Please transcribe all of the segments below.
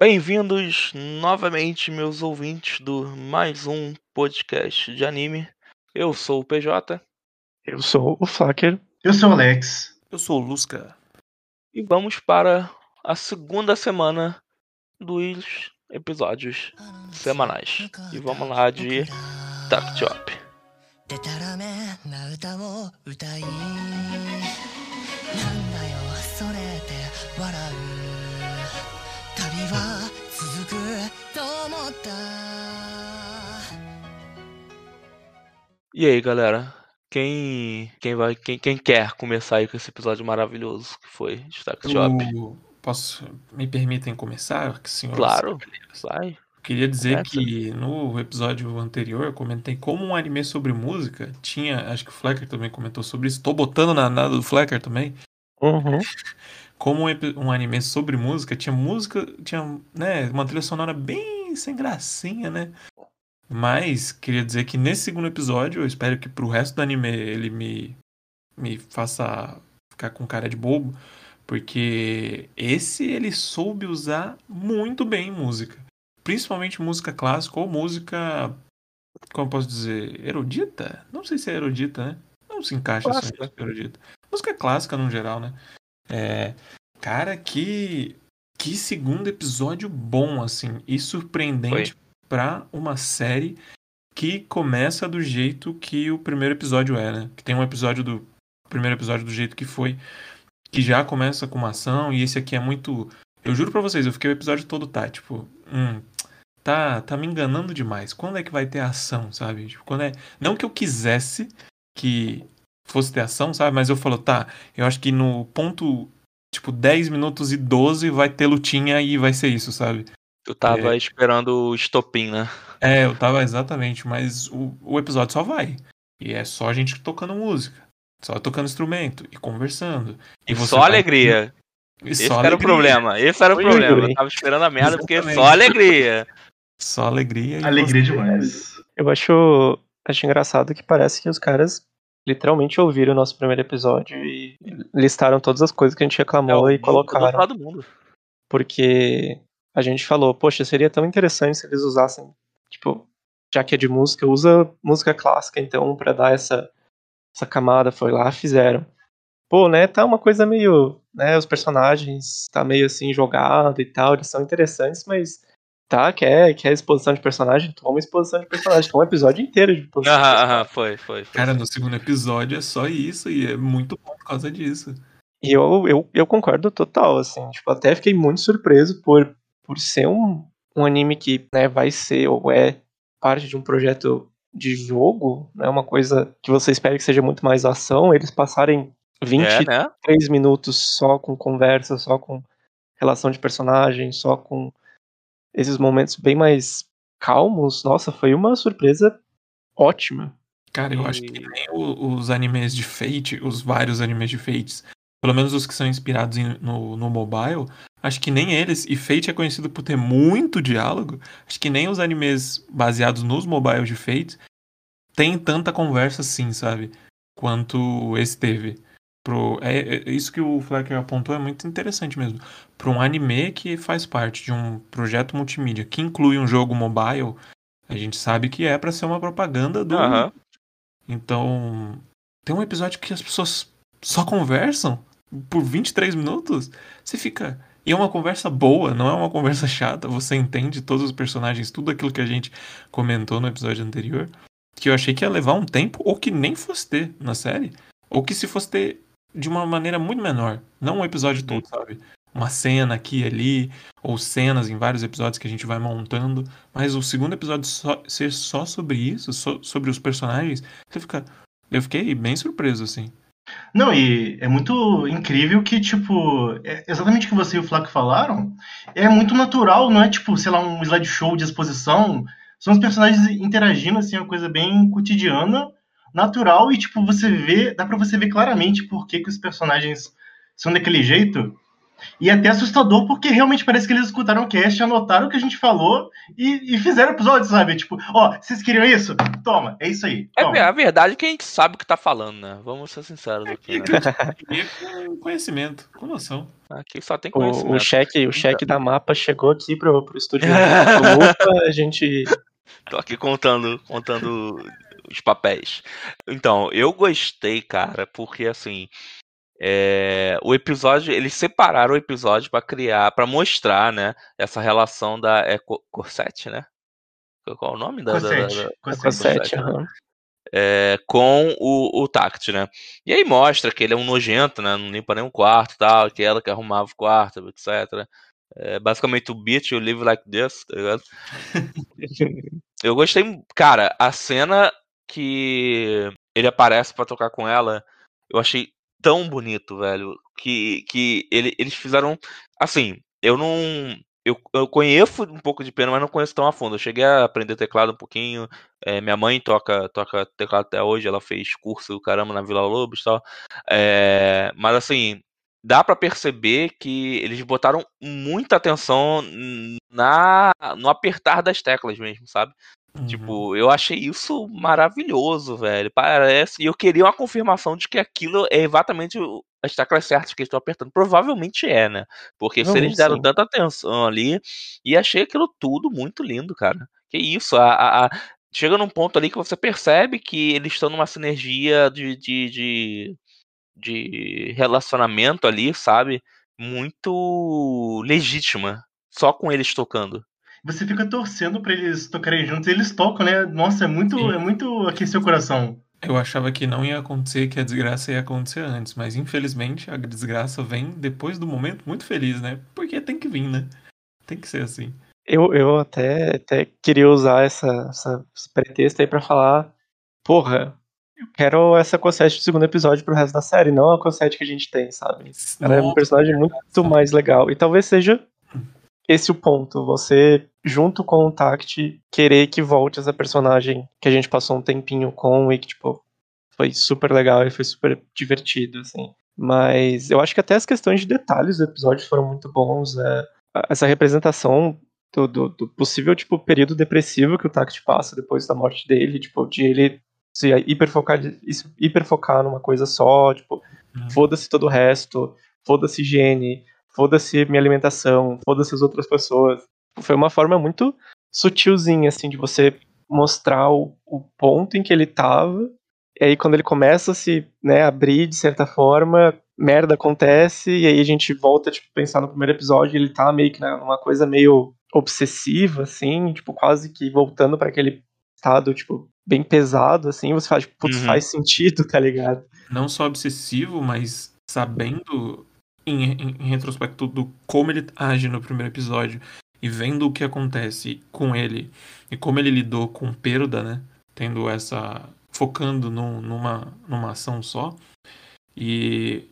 Bem-vindos novamente, meus ouvintes, do mais um podcast de anime. Eu sou o PJ. Eu sou o Flacker. Eu sou o Alex. Eu sou o Lusca. E vamos para a segunda semana dos episódios semanais. E vamos lá de Duck Chop. でたらめな歌を歌いなんだよそれで笑う旅 は続くと思った E aí, galera? Quem, quem vai, quem, quem quer começar aí com esse episódio maravilhoso que foi Destaque Shop? Eu posso, me permitem começar, senhor? Claro, vai. Queria dizer que no episódio anterior eu comentei como um anime sobre música tinha, acho que o Flecker também comentou sobre isso. Tô botando na nada do Flecker também. Uhum. Como um, anime sobre música tinha música, tinha né, uma trilha sonora bem sem gracinha, né? Mas queria dizer que nesse segundo episódio eu espero que pro resto do anime ele me me faça ficar com cara de bobo, porque esse ele soube usar muito bem música principalmente música clássica ou música, como posso dizer, erudita? Não sei se é erudita, né? Não se encaixa assim, erudita. Música clássica no geral, né? É, cara, que que segundo episódio bom assim e surpreendente para uma série que começa do jeito que o primeiro episódio é, né? Que tem um episódio do primeiro episódio do jeito que foi, que já começa com uma ação e esse aqui é muito eu juro para vocês, eu fiquei o episódio todo tá, tipo, hum, tá, tá me enganando demais. Quando é que vai ter ação, sabe? Tipo, quando é, não que eu quisesse que fosse ter ação, sabe? Mas eu falo, tá, eu acho que no ponto tipo 10 minutos e 12 vai ter lutinha e vai ser isso, sabe? Eu tava é... esperando o estopim, né? É, eu tava exatamente, mas o, o episódio só vai. E é só a gente tocando música, só tocando instrumento e conversando. E, e só vai... alegria. Esse era alegria. o problema. Esse era o problema. Eu tava esperando a merda Exatamente. porque só alegria. Só alegria. alegria demais. Eu acho, acho engraçado que parece que os caras literalmente ouviram o nosso primeiro episódio e listaram todas as coisas que a gente reclamou é, e colocaram. Do mundo. Porque a gente falou, poxa, seria tão interessante se eles usassem, tipo, já que é de música, usa música clássica, então, para dar essa, essa camada, foi lá, fizeram pô, né, tá uma coisa meio, né, os personagens tá meio assim jogado e tal, eles são interessantes, mas tá, quer, quer exposição de personagem, toma exposição de personagem, toma um episódio inteiro de exposição. Aham, aham, foi, foi, foi. Cara, no segundo episódio é só isso e é muito bom por causa disso. E eu, eu, eu concordo total, assim, tipo, até fiquei muito surpreso por, por ser um, um anime que, né, vai ser ou é parte de um projeto de jogo, né, uma coisa que você espera que seja muito mais ação, eles passarem 23 é, né? minutos só com conversa, só com relação de personagem, só com esses momentos bem mais calmos. Nossa, foi uma surpresa ótima. Cara, eu e... acho que nem os animes de Fate, os vários animes de Fates, pelo menos os que são inspirados em, no, no mobile, acho que nem eles, e Fate é conhecido por ter muito diálogo, acho que nem os animes baseados nos mobiles de Fate tem tanta conversa assim, sabe? Quanto esse teve. Pro, é, é, isso que o Flecker apontou é muito interessante mesmo. Para um anime que faz parte de um projeto multimídia que inclui um jogo mobile, a gente sabe que é para ser uma propaganda do. Uhum. Então, tem um episódio que as pessoas só conversam por 23 minutos. Você fica. E é uma conversa boa, não é uma conversa chata. Você entende todos os personagens, tudo aquilo que a gente comentou no episódio anterior. Que eu achei que ia levar um tempo, ou que nem fosse ter na série. Ou que se fosse ter de uma maneira muito menor. Não um episódio todo, sabe? Uma cena aqui e ali, ou cenas em vários episódios que a gente vai montando. Mas o segundo episódio só, ser só sobre isso, só, sobre os personagens, você fica. Eu fiquei bem surpreso, assim. Não, e é muito incrível que, tipo, é exatamente o que você e o Flaco falaram, é muito natural, não é tipo, sei lá, um slideshow de exposição. São os personagens interagindo, assim, uma coisa bem cotidiana, natural e, tipo, você vê, dá pra você ver claramente por que, que os personagens são daquele jeito. E é até assustador, porque realmente parece que eles escutaram o cast, anotaram o que a gente falou e, e fizeram episódio, sabe? Tipo, ó, vocês queriam isso? Toma, é isso aí. É toma. a verdade é que a gente sabe o que tá falando, né? Vamos ser sinceros aqui. Né? E com conhecimento, com noção. Aqui só tem O, conhecimento. o cheque, o cheque da mapa chegou aqui pro, pro estúdio do Lupa, a gente. Tô aqui contando, contando os papéis. Então, eu gostei, cara, porque assim. É, o episódio, eles separaram o episódio pra criar, pra mostrar, né, essa relação da é, Co- Corsette, né? Qual é o nome da, da- da- da-. Cassete, né? é, com o, o Tact, né? E aí mostra que ele é um nojento, né? Não limpa nem um quarto e tal, que ela que arrumava o quarto, etc. É, basicamente o bitch, you live like this, tá ligado? Eu gostei, cara, a cena que ele aparece pra tocar com ela, eu achei tão bonito, velho, que, que ele- eles fizeram, assim, eu não, eu, eu conheço um pouco de piano, mas não conheço tão a fundo. Eu cheguei a aprender teclado um pouquinho, é, minha mãe toca, toca teclado até hoje, ela fez curso do caramba na Vila Lobos e tal, é, mas assim, dá pra perceber que eles botaram muita atenção na no apertar das teclas mesmo, sabe? Uhum. Tipo, eu achei isso maravilhoso, velho. Parece. E eu queria uma confirmação de que aquilo é exatamente as teclas certas que eles estão apertando. Provavelmente é, né? Porque se eles deram sim. tanta atenção ali. E achei aquilo tudo muito lindo, cara. Que isso. A, a- a- Chega num ponto ali que você percebe que eles estão numa sinergia de, de, de, de relacionamento ali, sabe? Muito legítima. Só com eles tocando. Você fica torcendo pra eles tocarem juntos e eles tocam, né? Nossa, é muito, Sim. é muito aquecer o coração. Eu achava que não ia acontecer, que a desgraça ia acontecer antes, mas infelizmente a desgraça vem depois do momento muito feliz, né? Porque tem que vir, né? Tem que ser assim. Eu, eu até, até queria usar essa, essa, esse pretexto aí pra falar, porra, eu quero essa Cosette do segundo episódio pro resto da série, não a Cosette que a gente tem, sabe? Ela é um personagem muito mais legal. E talvez seja esse o ponto, você, junto com o Tact, querer que volte essa personagem que a gente passou um tempinho com e que, tipo, foi super legal e foi super divertido, assim. Mas eu acho que até as questões de detalhes do episódio foram muito bons. é, essa representação do, do, do possível, tipo, período depressivo que o Tact passa depois da morte dele, tipo, de ele se hiperfocar, hiperfocar numa coisa só, tipo, Uhum. foda-se todo o resto, foda-se higiene, foda-se minha alimentação, foda-se as outras pessoas. Foi uma forma muito sutilzinha, assim, de você mostrar o, o ponto em que ele tava, e aí quando ele começa a se né, abrir de certa forma, merda acontece, e aí a gente volta, tipo, pensar no primeiro episódio, ele tá meio que né, numa coisa meio obsessiva, assim, tipo, quase que voltando para aquele estado, tipo, bem pesado, assim, você fala, tipo, putz, Uhum. faz sentido, tá ligado? não só obsessivo, mas sabendo em, em- retrospecto do como ele age no primeiro episódio e vendo o que acontece com ele e como ele lidou com perda, né? Tendo essa. focando num- numa, numa ação só. E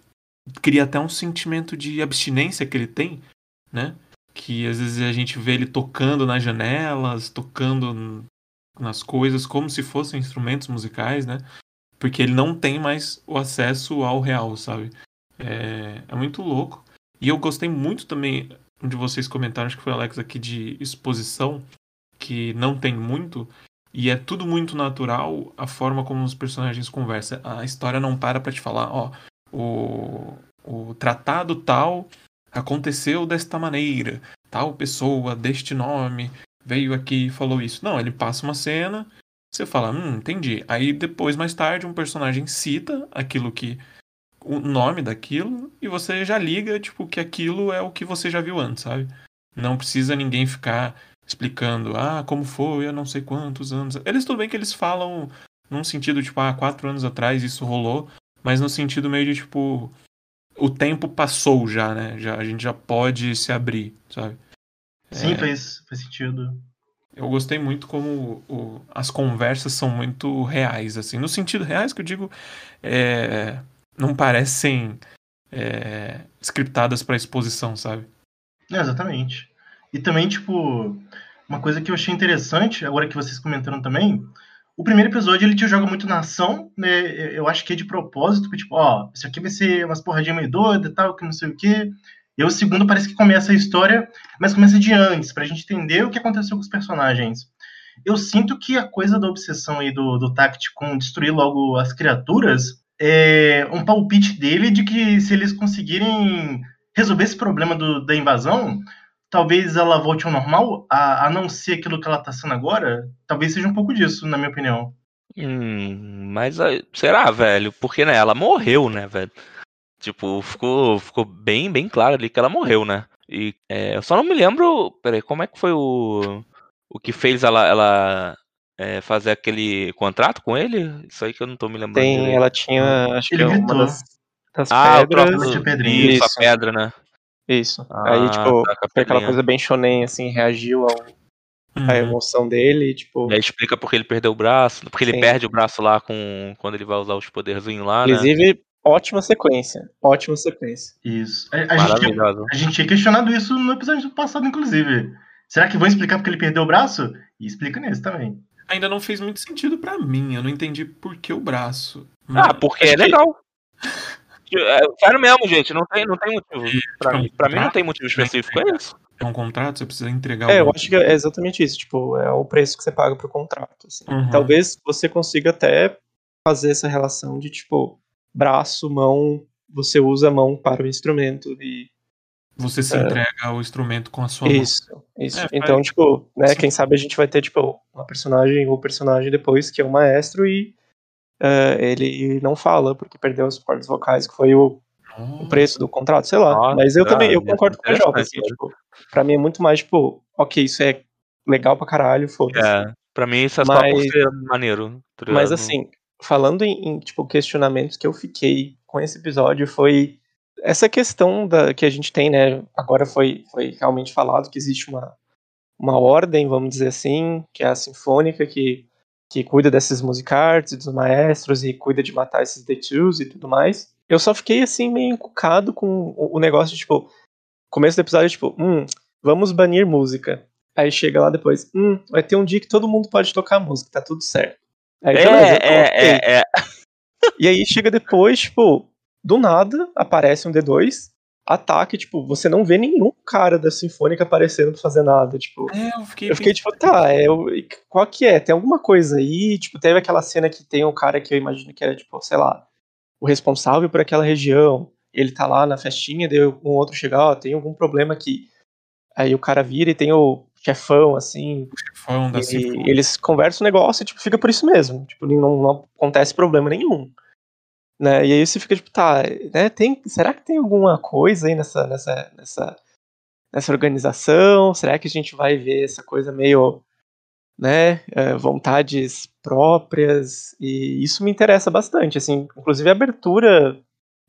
cria até um sentimento de abstinência que ele tem, né? Que às vezes a gente vê ele tocando nas janelas, tocando nas coisas como se fossem instrumentos musicais, né? Porque ele não tem mais o acesso ao real, sabe? É, é muito louco. E eu gostei muito também de vocês comentaram, acho que foi o Alex aqui, de exposição, que não tem muito. E é tudo muito natural a forma como os personagens conversam. A história não para pra te falar, ó, o, o tratado tal aconteceu desta maneira, tal pessoa deste nome veio aqui e falou isso. Não, ele passa uma cena, você fala, hum, entendi. Aí depois, mais tarde, um personagem cita aquilo que. O nome daquilo, e você já liga, tipo, que aquilo é o que você já viu antes, sabe? Não precisa ninguém ficar explicando, ah, como foi, eu não sei quantos anos. Eles, tudo bem que eles falam num sentido, tipo, ah, quatro anos atrás isso rolou, mas no sentido meio de, tipo, o tempo passou já, né? Já, a gente já pode se abrir, sabe? Sim, É. faz, faz sentido. Eu gostei muito como o- as conversas são muito reais, assim. No sentido reais que eu digo, é, não parecem é, scriptadas para exposição, sabe? É, exatamente. E também, tipo, uma coisa que eu achei interessante, agora que vocês comentaram também, o primeiro episódio ele te joga muito na ação, né? Eu acho que é de propósito, que, tipo, ó, isso aqui vai ser umas porradinhas meio doidas e tal, que não sei o quê. E o segundo parece que começa a história, mas começa de antes, pra gente entender o que aconteceu com os personagens. Eu sinto que a coisa da obsessão aí do, do com destruir logo as criaturas é um palpite dele de que se eles conseguirem resolver esse problema do, da invasão, talvez ela volte ao normal, a, a não ser aquilo que ela tá sendo agora. Talvez seja um pouco disso, na minha opinião. Hum, mas será, velho? Porque, né, ela morreu, né, velho? Tipo, ficou, ficou bem, bem claro ali que ela morreu, né? E é, eu só não me lembro. Peraí, como é que foi o. O que fez ela, ela é, fazer aquele contrato com ele? Isso aí que eu não tô me lembrando. Tem, direito. ela tinha, acho Ele que é uma gritou. das, das Ah, o pedras. do- pedrinha. Isso, a pedra, né? Isso. Ah, Aí, tipo, tá, foi aquela coisa bem shonen, assim, reagiu ao, Uhum. à emoção dele, e, tipo. E aí explica porque ele perdeu o braço. Porque ele Sim. perde o braço lá com quando ele vai usar os poderzinhos lá, né? Inclusive, ótima sequência. Ótima sequência. Isso. A, a gente, a gente tinha questionado isso no episódio passado, inclusive. Será que vão explicar porque ele perdeu o braço? E explica nesse também. Ainda não fez muito sentido pra mim. Eu não entendi por que o braço. Ah, porque é legal. É, sério mesmo, gente. Não tem, não tem motivo. Pra, Então, mim, pra mim não tem motivo específico, é isso. É um contrato, você precisa entregar É, eu acho que é exatamente isso. Tipo, é o preço que você paga pro contrato. assim. Uhum. Talvez você consiga até fazer essa relação de, tipo, braço, mão, você usa a mão para o instrumento. E Você se É. entrega o instrumento com a sua mão. isso, isso. É, faz- então, tipo, né, Sim. quem sabe a gente vai ter, tipo, uma personagem ou personagem depois que é o maestro e é, ele não fala porque perdeu as cordas vocais, que foi o, o preço do contrato, sei lá. Nossa, Mas eu também, eu é concordo com o PJ, assim, interessante, tipo, pra mim é muito mais, tipo, ok, isso é legal pra caralho, foda-se. É, pra mim isso é só por Mas- ser maneiro. tá Mas assim, falando em, em, tipo, questionamentos que eu fiquei com esse episódio foi essa questão da, que a gente tem, né? Agora foi, foi realmente falado que existe uma, uma ordem, vamos dizer assim, que é a sinfônica, que, que cuida desses musicards e dos maestros e cuida de matar esses D2s e tudo mais. Eu só fiquei assim meio encucado com o, o negócio de, tipo, começo do episódio, tipo, hum, vamos banir música. Aí chega lá depois, hum, vai ter um dia que todo mundo pode tocar música, tá tudo certo. Aí, É, beleza, é, é, é. E aí chega depois, tipo, do nada aparece um D2, ataque, tipo, você não vê nenhum cara da Sinfônica aparecendo pra fazer nada, tipo. É, eu fiquei. Eu fiquei tipo, tá, é, o- qual que é? Tem alguma coisa aí? Tipo, teve aquela cena que tem um cara que eu imagino que era, tipo, sei lá, o responsável por aquela região. Ele tá lá na festinha, daí um outro chega, ó, tem algum problema aqui. Aí o cara vira e tem o chefão, assim, Foi um da e Sinfônica. eles conversam o negócio e tipo, fica por isso mesmo. Tipo, não, não acontece problema nenhum. Né? E aí você fica tipo, tá, né, tem, será que tem alguma coisa aí nessa, nessa, nessa, nessa organização? Será que a gente vai ver essa coisa meio, né, é, vontades próprias? E isso me interessa bastante, assim, inclusive a abertura,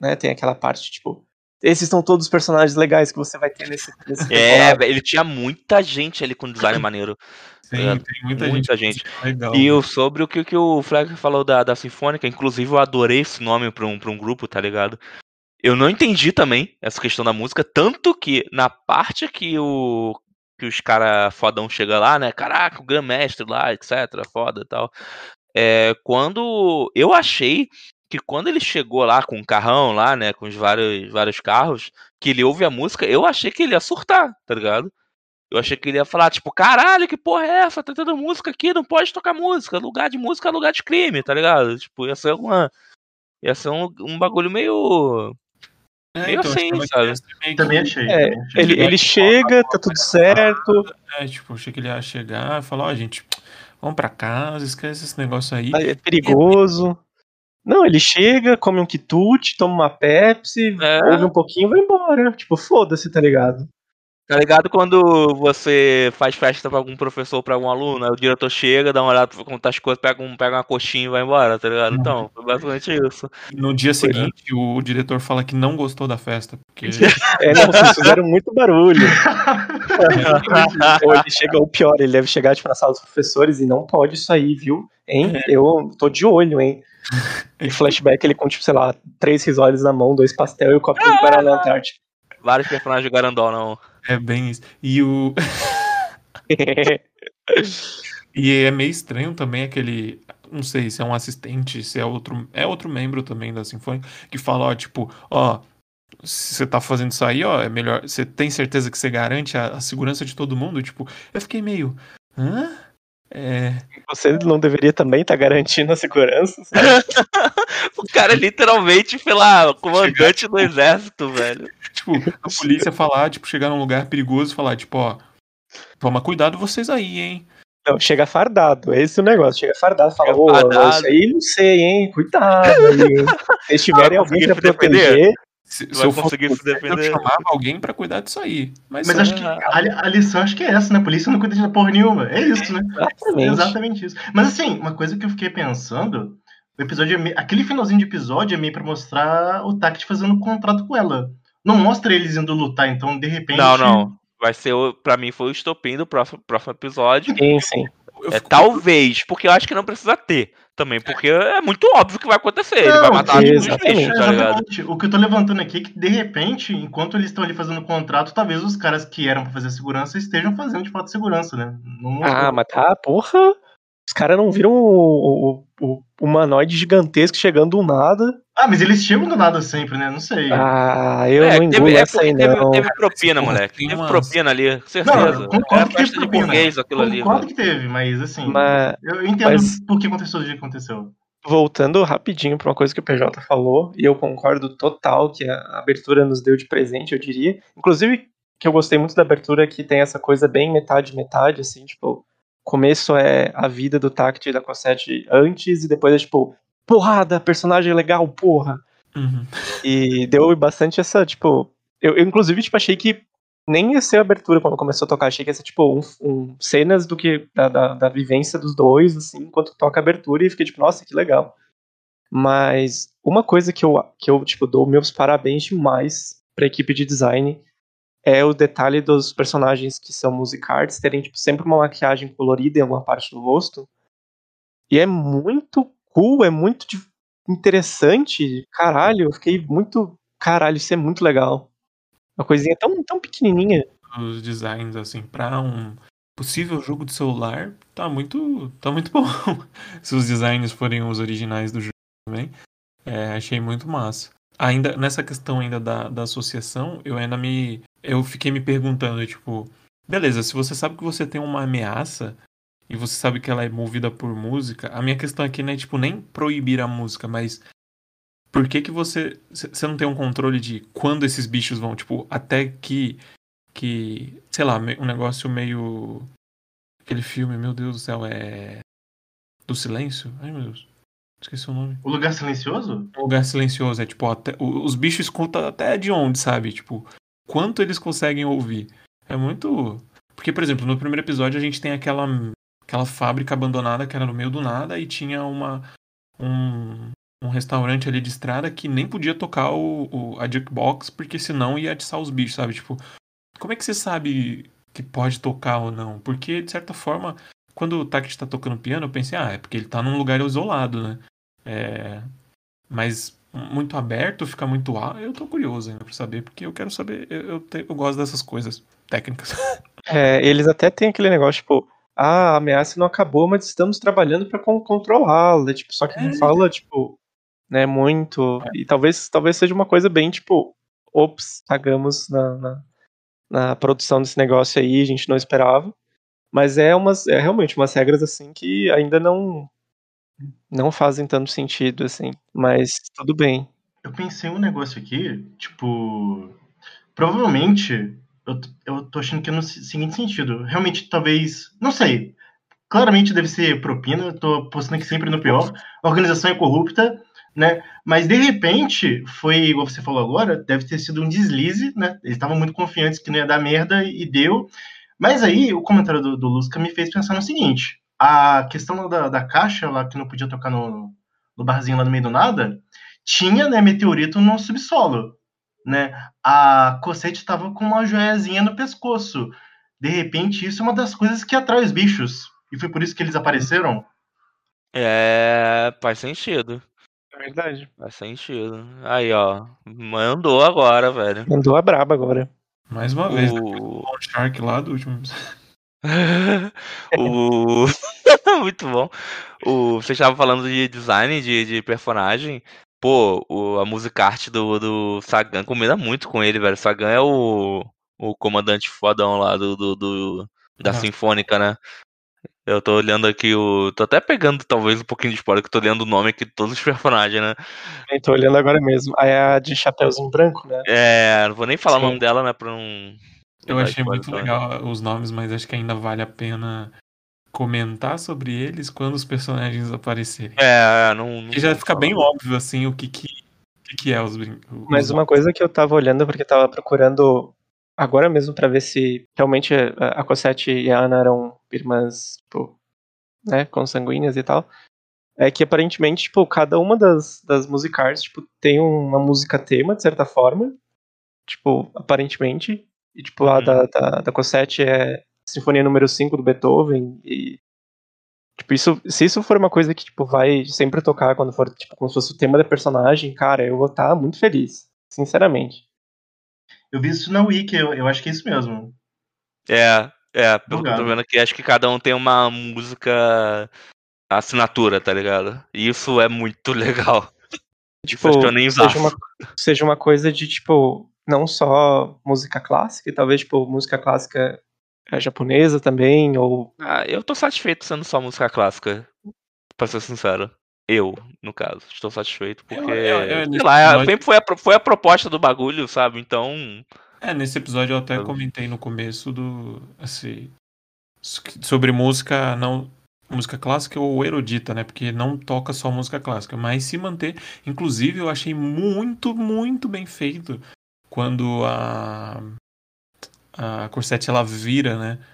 né, tem aquela parte, tipo, esses são todos os personagens legais que você vai ter nesse, nesse É, ele tinha muita gente ali com design maneiro. Sim, é, tem muita, muita gente. gente. Legal. E o, sobre o que, que o Flag falou da, da Sinfônica, inclusive eu adorei esse nome pra um, pra um grupo, tá ligado? Eu não entendi também essa questão da música, tanto que na parte que o que os cara fodão chega lá, né? Caraca, o Grã-Mestre lá, etc, foda e tal. É, quando eu achei que quando ele chegou lá com o carrão lá, né, com os vários, vários carros, que ele ouve a música, eu achei que ele ia surtar, tá ligado? Eu achei que ele ia falar, tipo, caralho, que porra é essa? Tá tendo música aqui, não pode tocar música. Lugar de música é lugar de crime, tá ligado? Tipo, ia ser uma. Ia ser um, um bagulho meio. É, meio então, assim, sabe? que- Também achei. É, também achei. Ele, ele chega, tá tudo certo, É, tipo, achei que ele ia chegar e falar, ó, gente, vamos pra casa, esquece esse negócio aí. é perigoso. Não, ele chega, come um quitute, toma uma Pepsi, É. ouve um pouquinho e vai embora. Tipo, foda-se, tá ligado? Tá ligado quando você faz festa pra algum professor ou pra algum aluno, aí o diretor chega, dá uma olhada pra contar as coisas, pega, um, pega uma coxinha e vai embora, tá ligado? Então, foi basicamente isso. No dia Foi, né? seguinte, o diretor fala que não gostou da festa, porque É, não, vocês fizeram muito barulho. Ou ele chega, o pior, ele deve chegar tipo, na sala dos professores e não pode sair, viu? Hein? Eu tô de olho, hein? E flashback, ele com, tipo, sei lá, três risoles na mão, dois pastel e o copinho de Guaraná Antártica. Vários personagens de Garandol, não. é bem isso. E o. E é meio estranho também aquele. Não sei se é um assistente, se é outro. É outro membro também da Sinfônica, que fala, ó, tipo, ó, se você tá fazendo isso aí, ó, é melhor. Você tem certeza que você garante a, a segurança de todo mundo? Tipo, eu fiquei meio. Hã? É. Você não deveria também estar tá garantindo a segurança? o cara é literalmente, sei lá, comandante do exército, velho. Tipo, a polícia falar, tipo, chegar num lugar perigoso e falar, tipo, ó, toma cuidado vocês aí, hein? Não, chega fardado, esse é o negócio. Chega fardado, fala, ô, isso aí não sei, hein? Cuidado. Se tiverem alguém pra proteger. Se, se eu conseguir se defender. Eu chamava alguém pra cuidar disso aí. Mas, mas acho que a, a, lição acho que é essa, né? A polícia não cuida de porra nenhuma. É isso, né? Exatamente. Exatamente isso. Mas assim, uma coisa que eu fiquei pensando, o episódio é meio, aquele finalzinho de episódio é meio pra mostrar o Tact fazendo um contrato com ela. Não mostra eles indo lutar, então de repente. Não, não. Vai ser, pra mim, foi o estopim do próximo, próximo episódio. Sim, sim. É, talvez, porque eu acho que não precisa ter também, porque é muito óbvio que vai acontecer. Não, ele vai matar os bichos, tá ligado? O que eu tô levantando aqui é que, de repente, enquanto eles estão ali fazendo o contrato, talvez os caras que eram pra fazer segurança estejam fazendo de fato segurança, né? Não ah, mas tá, porra. Os caras não viram o, o, o humanoide gigantesco chegando do nada. Ah, mas eles do nada sempre, né? Não sei. Ah, eu é, não engulo teve, essa aí, teve, não. Teve propina, moleque. Teve propina ali, certeza. Não, concordo que teve propina. Burguês, aquilo concordo ali, que teve, mas assim, mas, eu entendo mas... por que aconteceu o dia que aconteceu. Voltando rapidinho para uma coisa que o PJ falou, e eu concordo total que a abertura nos deu de presente, eu diria. Inclusive, que eu gostei muito da abertura que tem essa coisa bem metade-metade, assim, tipo, começo é a vida do Tact e da Cosette antes, e depois é tipo, porrada, personagem legal, porra. Uhum. E deu bastante essa, tipo. Eu, eu, inclusive, tipo, achei que nem ia ser a abertura quando começou a tocar. Achei que ia ser, tipo, um, um cenas do que. Da, da, da, vivência dos dois, assim, enquanto toca a abertura, e fiquei, tipo, nossa, que legal. Mas uma coisa que eu, que eu tipo, dou meus parabéns demais pra equipe de design é o detalhe dos personagens que são musicards terem tipo, sempre uma maquiagem colorida em alguma parte do rosto. E é muito cool, é muito interessante. Caralho, eu fiquei muito. Caralho, isso é muito legal. Uma coisinha tão, tão pequenininha. Os designs, assim, pra um possível jogo de celular, tá muito, tá muito bom. Se os designs forem os originais do jogo também. É, achei muito massa. Ainda nessa questão ainda da, da associação, eu ainda me eu fiquei me perguntando, tipo, beleza, se você sabe que você tem uma ameaça e você sabe que ela é movida por música, a minha questão aqui não é, tipo, nem proibir a música, mas por que que você você não tem um controle de quando esses bichos vão, tipo, até que que, sei lá, um negócio meio aquele filme, meu Deus do céu, é do silêncio? Ai, meu Deus. Esqueci o nome. O Lugar Silencioso? O Lugar Silencioso, é tipo, até, os bichos escutam até de onde, sabe? Tipo, quanto eles conseguem ouvir. É muito. Porque, por exemplo, no primeiro episódio a gente tem aquela, aquela fábrica abandonada que era no meio do nada e tinha uma. Um, um restaurante ali de estrada que nem podia tocar o, o, a jukebox, porque senão ia atiçar os bichos, sabe? Tipo, como é que você sabe que pode tocar ou não? Porque, de certa forma, quando o Taki tá tocando piano, eu pensei, ah, é porque ele tá num lugar isolado, né? É... Mas muito aberto, fica muito alto. Eu tô curioso ainda pra saber, porque eu quero saber. Eu, eu, te, eu gosto dessas coisas técnicas. É, eles até têm aquele negócio, tipo, ah, a ameaça não acabou, mas estamos trabalhando para controlá-la. Tipo, só que é. não fala, tipo, né, muito. É. E talvez, talvez seja uma coisa bem, tipo, ops, cagamos na, na, na, produção desse negócio aí, a gente não esperava. Mas é, umas, é realmente umas regras assim que ainda não não fazem tanto sentido, assim. Mas tudo bem. Eu pensei um negócio aqui, tipo. Provavelmente. Eu, eu tô achando que é no seguinte sentido. Realmente, talvez. Não sei. Claramente deve ser propina, eu tô postando aqui sempre no pior. A organização é corrupta, né? Mas de repente, foi, igual você falou agora, deve ter sido um deslize, né? Eles estavam muito confiantes que não ia dar merda e deu. Mas aí, o comentário do, do Lusca me fez pensar no seguinte: a questão da, da caixa lá que não podia tocar no, no barzinho lá no meio do nada, tinha né, meteorito no subsolo. Né? A Cosette estava com uma joiazinha no pescoço. De repente, isso é uma das coisas que atrai os bichos. E foi por isso que eles apareceram. É, faz sentido. É verdade. Faz sentido. Aí, ó. Mandou agora, velho. Mandou a braba agora. Mais uma o... vez, né? o Shark lá do último. o... Muito bom. O... Você estava falando de design de, de personagem. Pô, o, a música arte do, do Sagan combina muito com ele, velho. Sagan é o, o comandante fodão lá do, do, do da Nossa. Sinfônica, né? Eu tô olhando aqui o. Tô até pegando talvez um pouquinho de spoiler, que eu tô lendo o nome aqui de todos os personagens, né? Eu tô olhando agora mesmo. Aí é a de Chapeuzinho Branco, né? É, não vou nem falar Sim. o nome dela, né? Pra não. Eu não achei muito legal os nomes, mas acho que ainda vale a pena comentar sobre eles quando os personagens aparecerem. É, não. não E já fica falar. bem óbvio, assim, o que que, o que, que é os brin... os Mas uma coisa que eu tava olhando, porque tava procurando agora mesmo pra ver se realmente a a Cosette e a Ana eram irmãs, tipo, né, consanguíneas e tal. É que aparentemente, tipo, cada uma das, das musicards, tipo, tem uma música tema, de certa forma. Tipo, aparentemente. E, tipo, a Uhum. da, da, da Cosette é Sinfonia número 5 do Beethoven. E. Tipo, isso, se isso for uma coisa que, tipo, vai sempre tocar quando for, tipo, como se fosse o tema da personagem, cara, eu vou estar muito feliz. Sinceramente. Eu vi isso na Wiki, eu, eu acho que é isso mesmo. É, é, pelo que eu tô vendo aqui, acho que cada um tem uma música assinatura, tá ligado? E isso é muito legal. Tipo, Isso acho que eu nem usava. seja uma, seja uma coisa de, tipo, não só música clássica, e talvez, tipo, música clássica japonesa também, ou. Ah, eu tô satisfeito sendo só música clássica. Pra ser sincero. Eu, no caso, estou satisfeito porque. Eu- eu- eu- sei nesse lá, episódio- sempre foi a, foi a proposta do bagulho, sabe? Então. É, nesse episódio eu até Eu- comentei no começo do. Assim, sobre música não. Música clássica ou erudita, né? Porque não toca só música clássica, mas se manter. Inclusive, eu achei muito, muito bem feito quando a. A Corsette ela vira, né?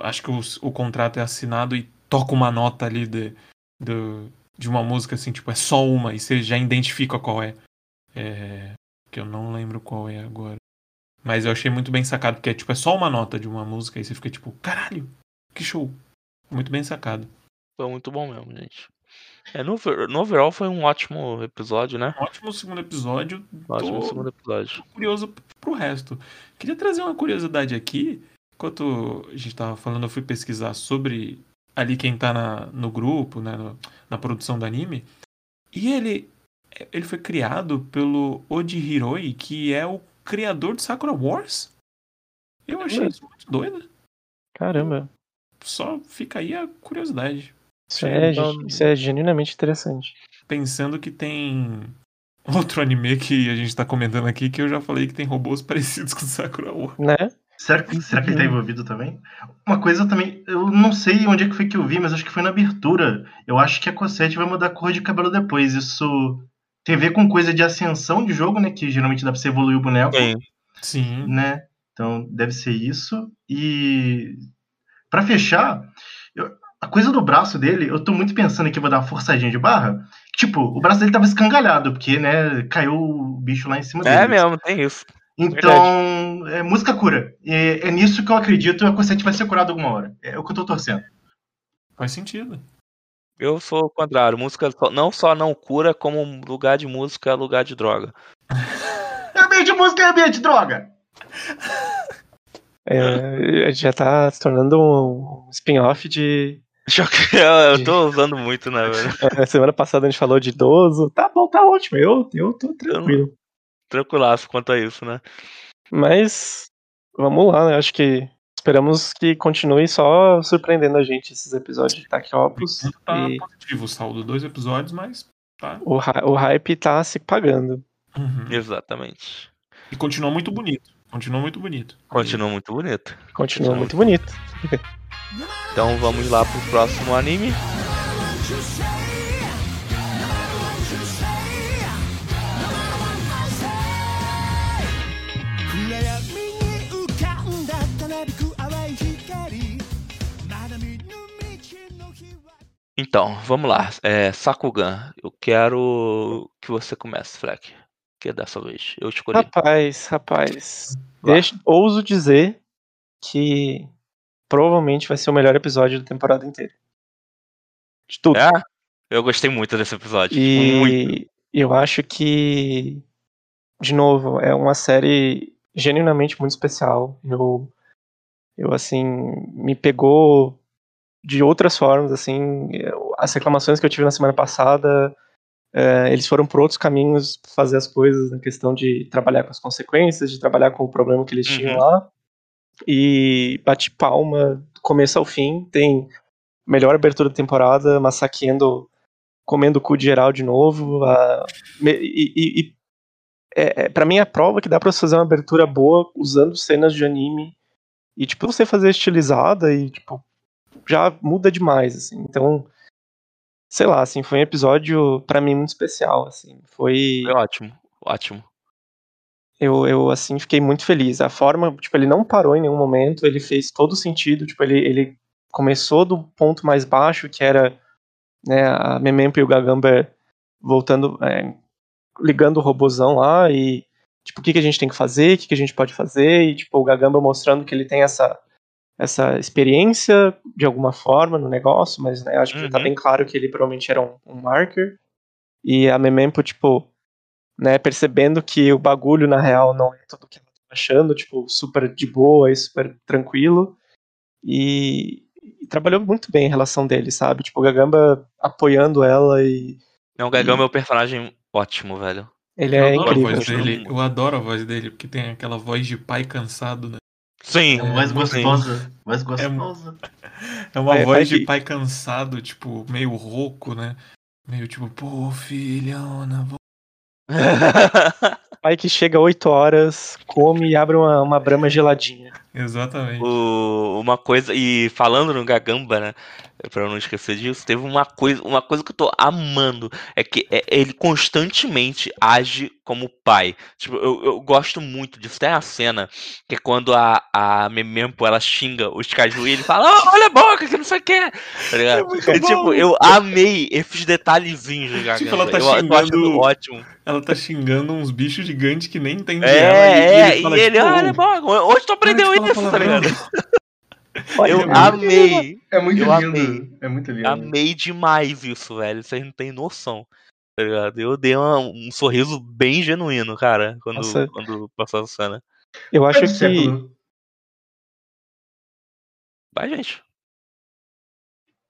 Acho que o, o contrato é assinado e toca uma nota ali de, do, de uma música assim, tipo, é só uma, e você já identifica qual é. É. Que eu não lembro qual é agora. Mas eu achei muito bem sacado, porque é tipo, é só uma nota de uma música e você fica tipo, caralho, que show. Muito bem sacado. Foi muito bom mesmo, gente. É, no, no overall foi um ótimo episódio, né? Um ótimo segundo episódio. Ótimo Tô segundo episódio. curioso pro resto. Queria trazer uma curiosidade aqui. Enquanto a gente tava falando, eu fui pesquisar sobre ali quem tá na, no grupo, né, no- na produção do anime. E ele, ele foi criado pelo Oji Hiroi, que é o criador de Sakura Wars. Eu achei isso muito doido. Caramba. Só fica aí a curiosidade. Isso é, Então- isso é genuinamente interessante. Pensando que tem outro anime que a gente tá comentando aqui, que eu já falei que tem robôs parecidos com Sakura Wars. Né? Será, que- será que ele tá envolvido também? Uma coisa também, eu não sei onde é que foi que eu vi, mas acho que foi na abertura. Eu acho que a Cosette vai mudar a cor de cabelo depois. Isso tem a ver com coisa de ascensão de jogo, né? Que geralmente dá pra você evoluir o boneco, Sim. Sim. né? Então deve ser isso. E pra fechar, a coisa do braço dele, eu tô muito pensando que vou dar uma forçadinha de barra. Tipo, o braço dele tava escangalhado, porque, né, caiu o bicho lá em cima dele. É mesmo, tem isso. Então, é música cura. E é nisso que eu acredito, a Cosette vai ser curada alguma hora. É o que eu tô torcendo. Faz sentido. Eu sou o contrário. Música não só não cura, como lugar de música é lugar de droga. É ambiente de música, é ambiente de droga! É, já tá se tornando um spin-off de. Eu, eu tô usando muito, né, velho? é, semana passada a gente falou de idoso. Tá bom, tá ótimo. Eu, eu tô tranquilo. Tranquilaço quanto a isso, né? Mas vamos lá, né? Acho que esperamos que continue só surpreendendo a gente esses episódios de Taquiopus. Tá E positivo o saldo, dois episódios, mas tá. o, o hype tá se pagando. Uhum. Exatamente. E continua muito bonito. Continua muito bonito. Continua muito bonito. Continua muito bonito. Então vamos lá pro próximo anime. Então, vamos lá. É, Sakugan, eu quero que você comece, Fleck. Que é dessa vez. Eu escolhi. Rapaz, rapaz. Deixa, ouso dizer que provavelmente vai ser o melhor episódio da temporada inteira. De tudo. É? Eu gostei muito desse episódio. Muito. E eu acho que, de novo, é uma série genuinamente muito especial. Eu, eu assim, me pegou de outras formas, assim, as reclamações que eu tive na semana passada Uh, eles foram por outros caminhos fazer as coisas na questão de trabalhar com as consequências, de trabalhar com o problema que eles uhum. tinham lá. E bate palma do começo ao fim. Tem melhor abertura da temporada, massaqueando, comendo o cu de geral de novo. Uh, e, e, e é, é, para mim é a prova que dá pra fazer uma abertura boa usando cenas de anime. E, tipo, você fazer estilizada e, tipo, já muda demais, assim. Então, sei lá, assim, foi um episódio para mim muito especial, assim. Foi Foi ótimo, ótimo. Eu, eu assim fiquei muito feliz. A forma, tipo, ele não parou em nenhum momento, ele fez todo sentido, tipo, ele, ele começou do ponto mais baixo, que era né, a Memempo e o Gagamba voltando, é, ligando o robozão lá e tipo, o que, que a gente tem que fazer, o que, que a gente pode fazer, e tipo, o Gagamba mostrando que ele tem essa essa experiência de alguma forma no negócio, mas né, acho que uhum. tá bem claro que ele provavelmente era um, um marker. E a Memempo, tipo, né, percebendo que o bagulho na real não é tudo que ela tá achando, tipo, super de boa e super tranquilo. E, e trabalhou muito bem a relação dele, sabe? Tipo, o Gagamba apoiando ela e. Não, o Gagamba e... é um personagem ótimo, velho. Ele eu é incrível. Dele, eu adoro a voz dele, porque tem aquela voz de pai cansado, né? Sim. É mais gostosa. Mais gostosa. É, é uma é, voz de pai cansado, tipo, meio rouco, né? Meio tipo, pô, filhona, vou... pai que chega 8 horas, come e abre uma, uma brama geladinha. Exatamente. O, uma coisa, e falando no Gagamba, né? Pra eu não esquecer disso, teve uma coisa, uma coisa que eu tô amando. É que é, ele constantemente age como pai. Tipo, eu, eu gosto muito disso. Tem a cena que é quando a, a Memempo ela xinga os Caju e ele fala: oh, olha a boca, que não sei o que. Tá? É e, tipo, eu amei esses detalhezinhos do Gagamba. Tipo, ela tá eu, xingando. Eu ótimo. Ela tá xingando uns bichos gigantes que nem entendem é, ela. E, é, e ele, fala, e ele tipo, olha a boca, hoje tu aprendeu isso, tá ligado? eu é amei. É muito eu lindo. Amei. É muito lindo. Amei demais isso, velho. Vocês não têm noção. Tá ligado? Eu dei uma, um sorriso bem genuíno, cara, quando, quando passou a cena. Eu acho que. Vai, gente.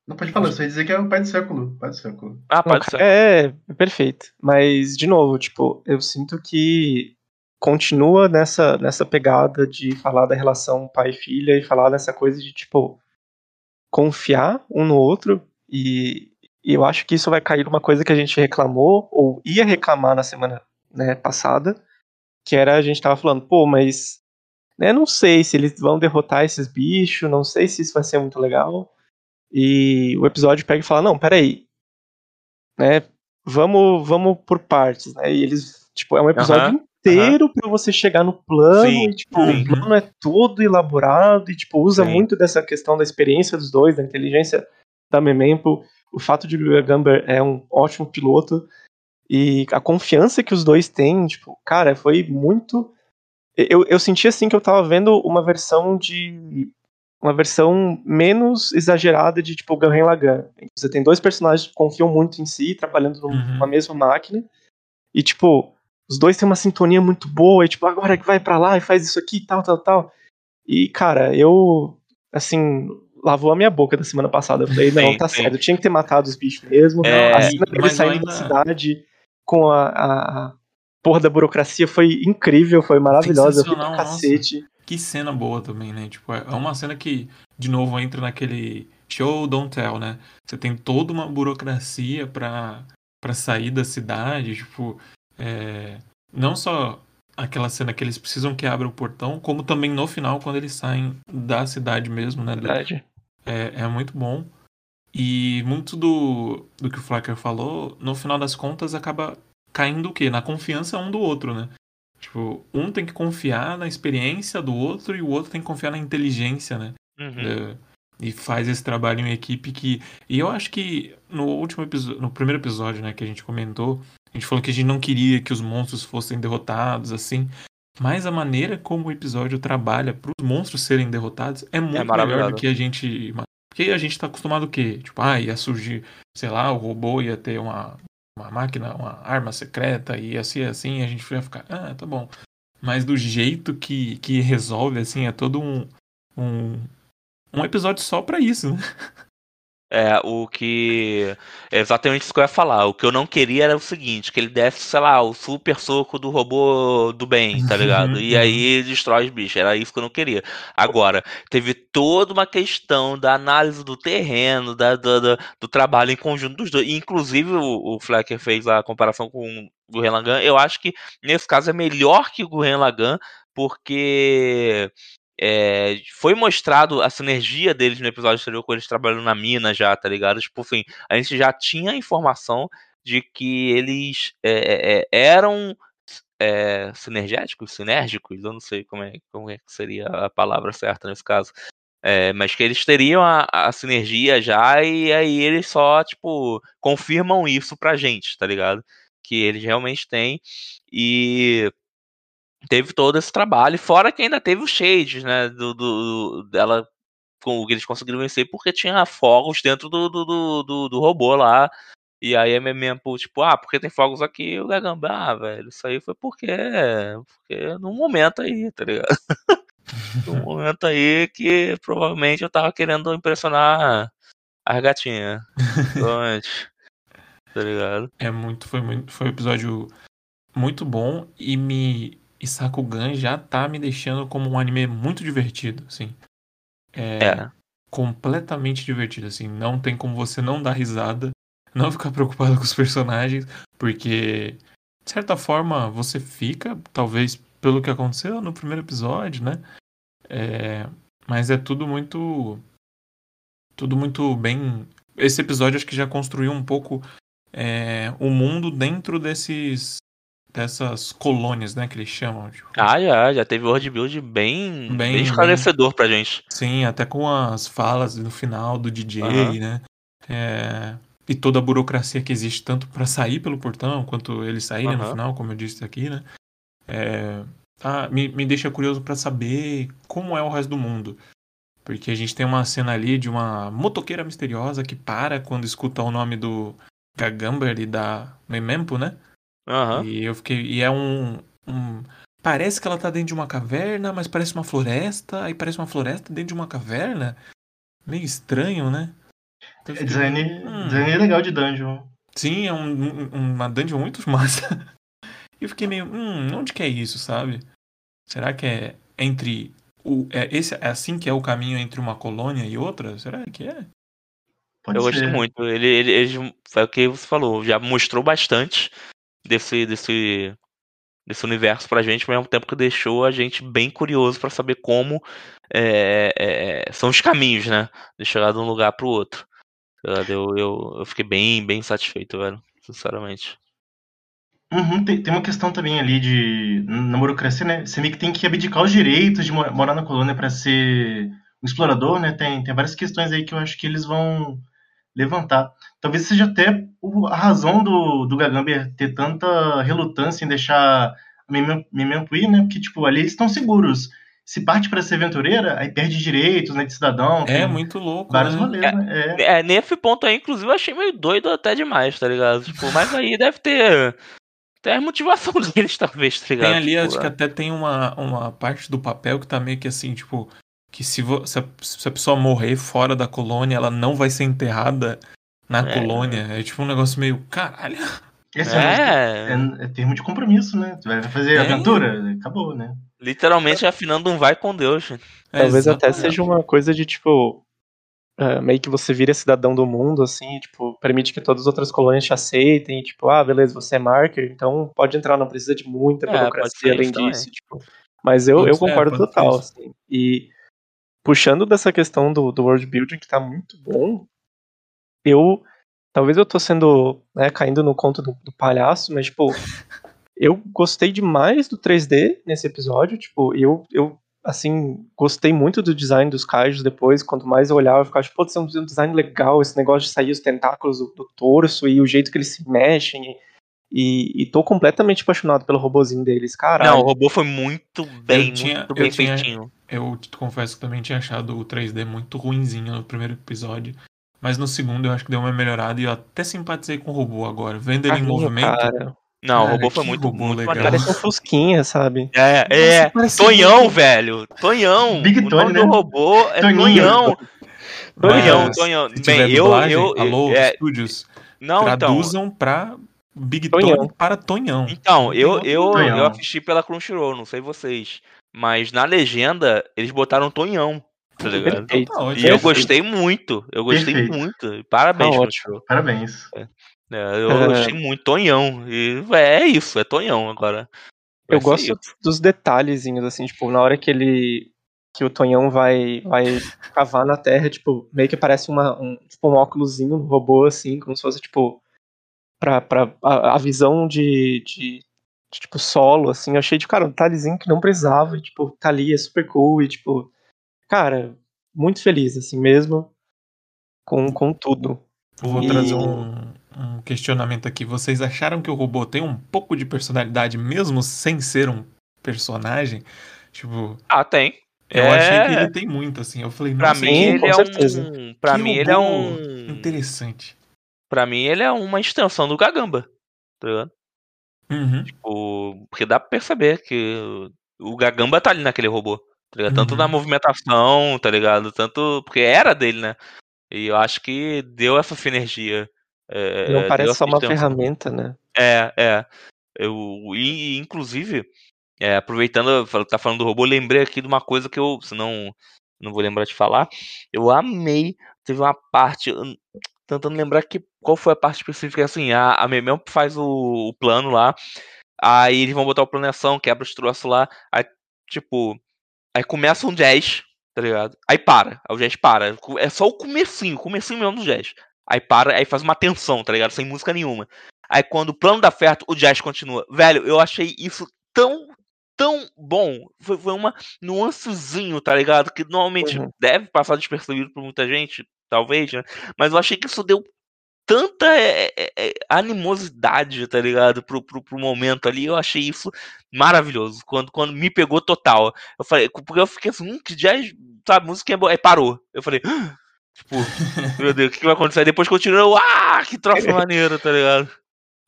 Não pode falar, só ia dizer que é o pai do século. Pai do século. Ah, pai do século. É, é, perfeito. Mas, de novo, tipo, eu sinto que continua nessa, nessa pegada de falar da relação pai e filha falar dessa coisa de, tipo, confiar um no outro. E, e eu acho que isso vai cair numa coisa que a gente reclamou, ou ia reclamar na semana né, passada, que era a gente tava falando, pô, mas né, não sei se eles vão derrotar esses bichos, não sei se isso vai ser muito legal. E o episódio pega e fala, não, peraí, né, vamos, vamos por partes, né, e eles, tipo, é um episódio inteiro uhum. para você chegar no plano sim, e tipo, sim. o plano é todo elaborado e tipo usa sim. muito dessa questão da experiência dos dois, da inteligência da Memempo, o fato de o Gumber é um ótimo piloto e a confiança que os dois têm, tipo, cara, foi muito eu, eu senti assim que eu tava vendo uma versão de uma versão menos exagerada de tipo Gurren Lagann. Você tem dois personagens que confiam muito em si, trabalhando numa uhum. mesma máquina. E tipo, os dois têm uma sintonia muito boa, e tipo, agora que vai para lá e faz isso aqui, tal, tal, tal. E, cara, eu, assim, lavou a minha boca da semana passada. Eu falei, não, sim, tá sim. certo, eu tinha que ter matado os bichos mesmo. É, a cena dele saindo da cidade com a, a, porra da burocracia foi incrível, foi maravilhosa, eu pra cacete. Nossa, que cena boa também, né? Tipo, é uma cena que, de novo, entra naquele show don't tell, né? Você tem toda uma burocracia pra, pra sair da cidade, tipo, é, não só aquela cena que eles precisam que abra o portão, como também no final, quando eles saem da cidade mesmo, né? Verdade. É, é muito bom. E muito do, do que o Flacker falou, no final das contas, acaba caindo o quê? Na confiança um do outro, né? Tipo, um tem que confiar na experiência do outro e o outro tem que confiar na inteligência, né? Uhum. É, e faz esse trabalho em equipe que. E eu acho que no último episódio, no primeiro episódio, né, que a gente comentou, a gente falou que a gente não queria que os monstros fossem derrotados, assim. Mas a maneira como o episódio trabalha para os monstros serem derrotados é muito é melhor do que a gente. Porque a gente tá acostumado o quê? Tipo, ah, ia surgir, sei lá, o robô ia ter uma, uma máquina, uma arma secreta, e assim, assim, a gente ia ficar, ah, tá bom. Mas do jeito que, que resolve, assim, é todo um, um, um episódio só para isso, né? É, o que. Exatamente isso que eu ia falar. O que eu não queria era o seguinte: que ele desse, sei lá, o super soco do robô do bem, tá ligado? e aí destrói os bichos. Era isso que eu não queria. Agora, teve toda uma questão da análise do terreno, da, do, do, do trabalho em conjunto dos dois. Inclusive, o, o Flecker fez a comparação com o Gurren Lagann. Eu acho que nesse caso é melhor que o Gurren Lagann, porque é, foi mostrado a sinergia deles no episódio anterior com eles trabalhando na mina já, tá ligado? Tipo assim, a gente já tinha informação de que eles é, é, eram sinergéticos, sinérgicos, eu não sei como é, como é que seria a palavra certa nesse caso. mas que eles teriam a, a, sinergia já e aí eles só, tipo, confirmam isso pra gente, tá ligado? Que eles realmente têm. E teve todo esse trabalho, fora que ainda teve os shades, né, do, do dela com o que eles conseguiram vencer porque tinha fogos dentro do, do, do, do robô lá. E aí é mesmo, tipo, ah, porque tem fogos aqui, o Gagamba, ah, velho, isso aí foi porque, porque num momento aí, tá ligado? num momento aí que provavelmente eu tava querendo impressionar as gatinhas. Provavelmente. tá ligado? É muito, foi muito, foi um episódio muito bom e me e Sakugan já tá me deixando como um anime muito divertido, assim. É, é. completamente divertido, assim. Não tem como você não dar risada, não ficar preocupado com os personagens, porque, de certa forma, você fica, talvez pelo que aconteceu no primeiro episódio, né? É, mas é tudo muito. Tudo muito bem. Esse episódio acho que já construiu um pouco é, o mundo dentro desses dessas colônias, né, que eles chamam. Tipo. Ah, já, já teve world build bem, bem, bem esclarecedor bem... pra gente. Sim, até com as falas no final do DJ, uhum. né? É... E toda a burocracia que existe, tanto para sair pelo portão, quanto eles saírem uhum. no final, como eu disse aqui, né? É... Ah, me, me deixa curioso para saber como é o resto do mundo. Porque a gente tem uma cena ali de uma motoqueira misteriosa que para quando escuta o nome do Gagamber e da Memempo, né? Uhum. E eu fiquei. E é um, um, Parece que ela tá dentro de uma caverna, mas parece uma floresta. Aí parece uma floresta dentro de uma caverna. Meio estranho, né? Então, fiquei... design, hum. design é legal de dungeon. Sim, é um, uma dungeon muito massa. e eu fiquei meio. Hum, onde que é isso, sabe? Será que é entre. O, é, esse, é assim que é o caminho entre uma colônia e outra? Será que é? Pode eu ser. gostei muito. Ele, ele, ele, foi o que você falou, já mostrou bastante desse, desse, desse universo pra gente, ao mesmo tempo que deixou a gente bem curioso para saber como é, é, são os caminhos, né? De chegar de um lugar pro outro. Eu, eu, eu fiquei bem, bem satisfeito, velho. Sinceramente. Uhum, tem, tem, uma questão também ali de. Na burocracia, né? Você meio que tem que abdicar os direitos de morar na colônia para ser um explorador, né? Tem, tem várias questões aí que eu acho que eles vão levantar. Talvez seja até a razão do, do Gagamber ter tanta relutância em deixar a Memempo ir, né? Porque, tipo, ali eles estão seguros. Se parte para ser aventureira, aí perde direitos, né, de cidadão. É, muito louco, Vários né? rolês, é, né? É. é, nesse ponto aí, inclusive, eu achei meio doido até demais, tá ligado? Tipo, mas aí deve ter... Tem a motivação deles, talvez, tá ligado? Tem ali, tipo, acho que é. até tem uma, uma parte do papel que tá meio que assim, tipo, que se, se, a, se, a, pessoa morrer fora da colônia, ela não vai ser enterrada na é. colônia. É tipo um negócio meio, caralho. Esse é, é, é termo de compromisso, né? Tu vai fazer é. aventura, acabou, né? Literalmente afinando um vai com Deus. Talvez até seja uma coisa de tipo. Uh, meio que você vira cidadão do mundo, assim, tipo, permite que todas as outras colônias te aceitem, tipo, ah, beleza, você é marker, então pode entrar, não precisa de muita burocracia além disso, tipo. Mas eu, eu concordo total, assim. E puxando dessa questão do, do world building que tá muito bom, eu talvez eu tô sendo, né, caindo no conto do, do palhaço, mas tipo, eu gostei demais do 3D nesse episódio, tipo, eu, eu assim, gostei muito do design dos kaijus depois, quanto mais eu olhava, eu ficava tipo, pô, é um design legal, esse negócio de sair os tentáculos do, do torso e o jeito que eles se mexem e, e tô completamente apaixonado pelo robozinho deles, cara. Não, o robô foi muito bem, tinha, muito bem tinha, feitinho. Eu te confesso que também tinha achado o 3D muito ruinzinho no primeiro episódio. Mas no segundo eu acho que deu uma melhorada e eu até simpatizei com o robô agora. Vendo ele em movimento. Cara. Não, cara, o robô foi muito, robô muito legal. Parece um Fusquinha, sabe? É, é. Tonhão, velho. Tonhão. Big Tony, o nome né? do robô é Tonhão. Tonhão, Tonhão. Bem, eu, dublagem, eu, alô, é, estúdios, não, então, traduzam pra Big Tonhão. Tony para Tonhão. Então, eu, eu, Tonhão. eu assisti pela Crunchyroll, não sei vocês. Mas na legenda, eles botaram Tonhão, tá ligado? Perfeito. E ótimo. eu Perfeito. gostei muito, eu gostei Perfeito. muito. Parabéns, Tá. Parabéns. É, eu É. gostei muito, Tonhão. E é, é isso, é Tonhão agora. Vai Eu gosto isso. dos detalhezinhos, assim, tipo, na hora que ele. que o Tonhão vai, vai cavar na terra, tipo, meio que parece uma, um, tipo, um óculosinho no robô, assim, como se fosse, tipo, pra, pra a, a visão de, de, de, tipo, solo, assim. Eu achei, tipo, cara, um detalhezinho que não precisava, e, tipo, tá ali, é super cool, e, tipo, cara, muito feliz, assim mesmo, com, com tudo. Vou E- trazer um, um questionamento aqui. Vocês acharam que o robô tem um pouco de personalidade mesmo sem ser um personagem? Tipo, Ah, tem. eu É, achei que ele tem muito, assim. Eu falei, Pra mim, Sim, ele com é certeza. um. Pra que mim, ele é um. Interessante. Pra mim, ele é uma extensão do Gagamba. Tá ligado? Uhum. Tipo, porque dá pra perceber que o Gagamba tá ali naquele robô. Tá ligado? Tanto Uhum. na movimentação, tá ligado? Tanto. Porque era dele, né? E eu acho que deu essa sinergia. É, Não deu parece só uma ferramenta, né? É, é. Eu, e, inclusive, é, aproveitando, tá falando do robô, lembrei aqui de uma coisa que eu, se não, não vou lembrar de falar. Eu amei. Teve uma parte, tentando lembrar que, qual foi a parte específica, assim, a, a Memel faz o, o plano lá, aí eles vão botar o plano em ação, quebra os troços lá, aí, tipo, aí começa um jazz, tá ligado? Aí para, aí o jazz para. É só o comecinho, o comecinho mesmo do jazz. Aí para, aí faz uma tensão, tá ligado? Sem música nenhuma. Aí quando o plano dá certo, o jazz continua. Velho, eu achei isso tão, tão bom. Foi, foi uma nuancezinho, tá ligado? Que normalmente Uhum. deve passar despercebido por muita gente, talvez, né? Mas eu achei que isso deu tanta é, é, animosidade, tá ligado? Pro, pro, pro momento ali. Eu achei isso maravilhoso. Quando, quando me pegou total. Eu falei, porque eu fiquei assim, hum, que jazz, sabe, música é boa. Aí parou. Eu falei, "Ah!" tipo, meu Deus, o que que vai acontecer? Aí depois continuou, ah, que troço maneiro, tá ligado?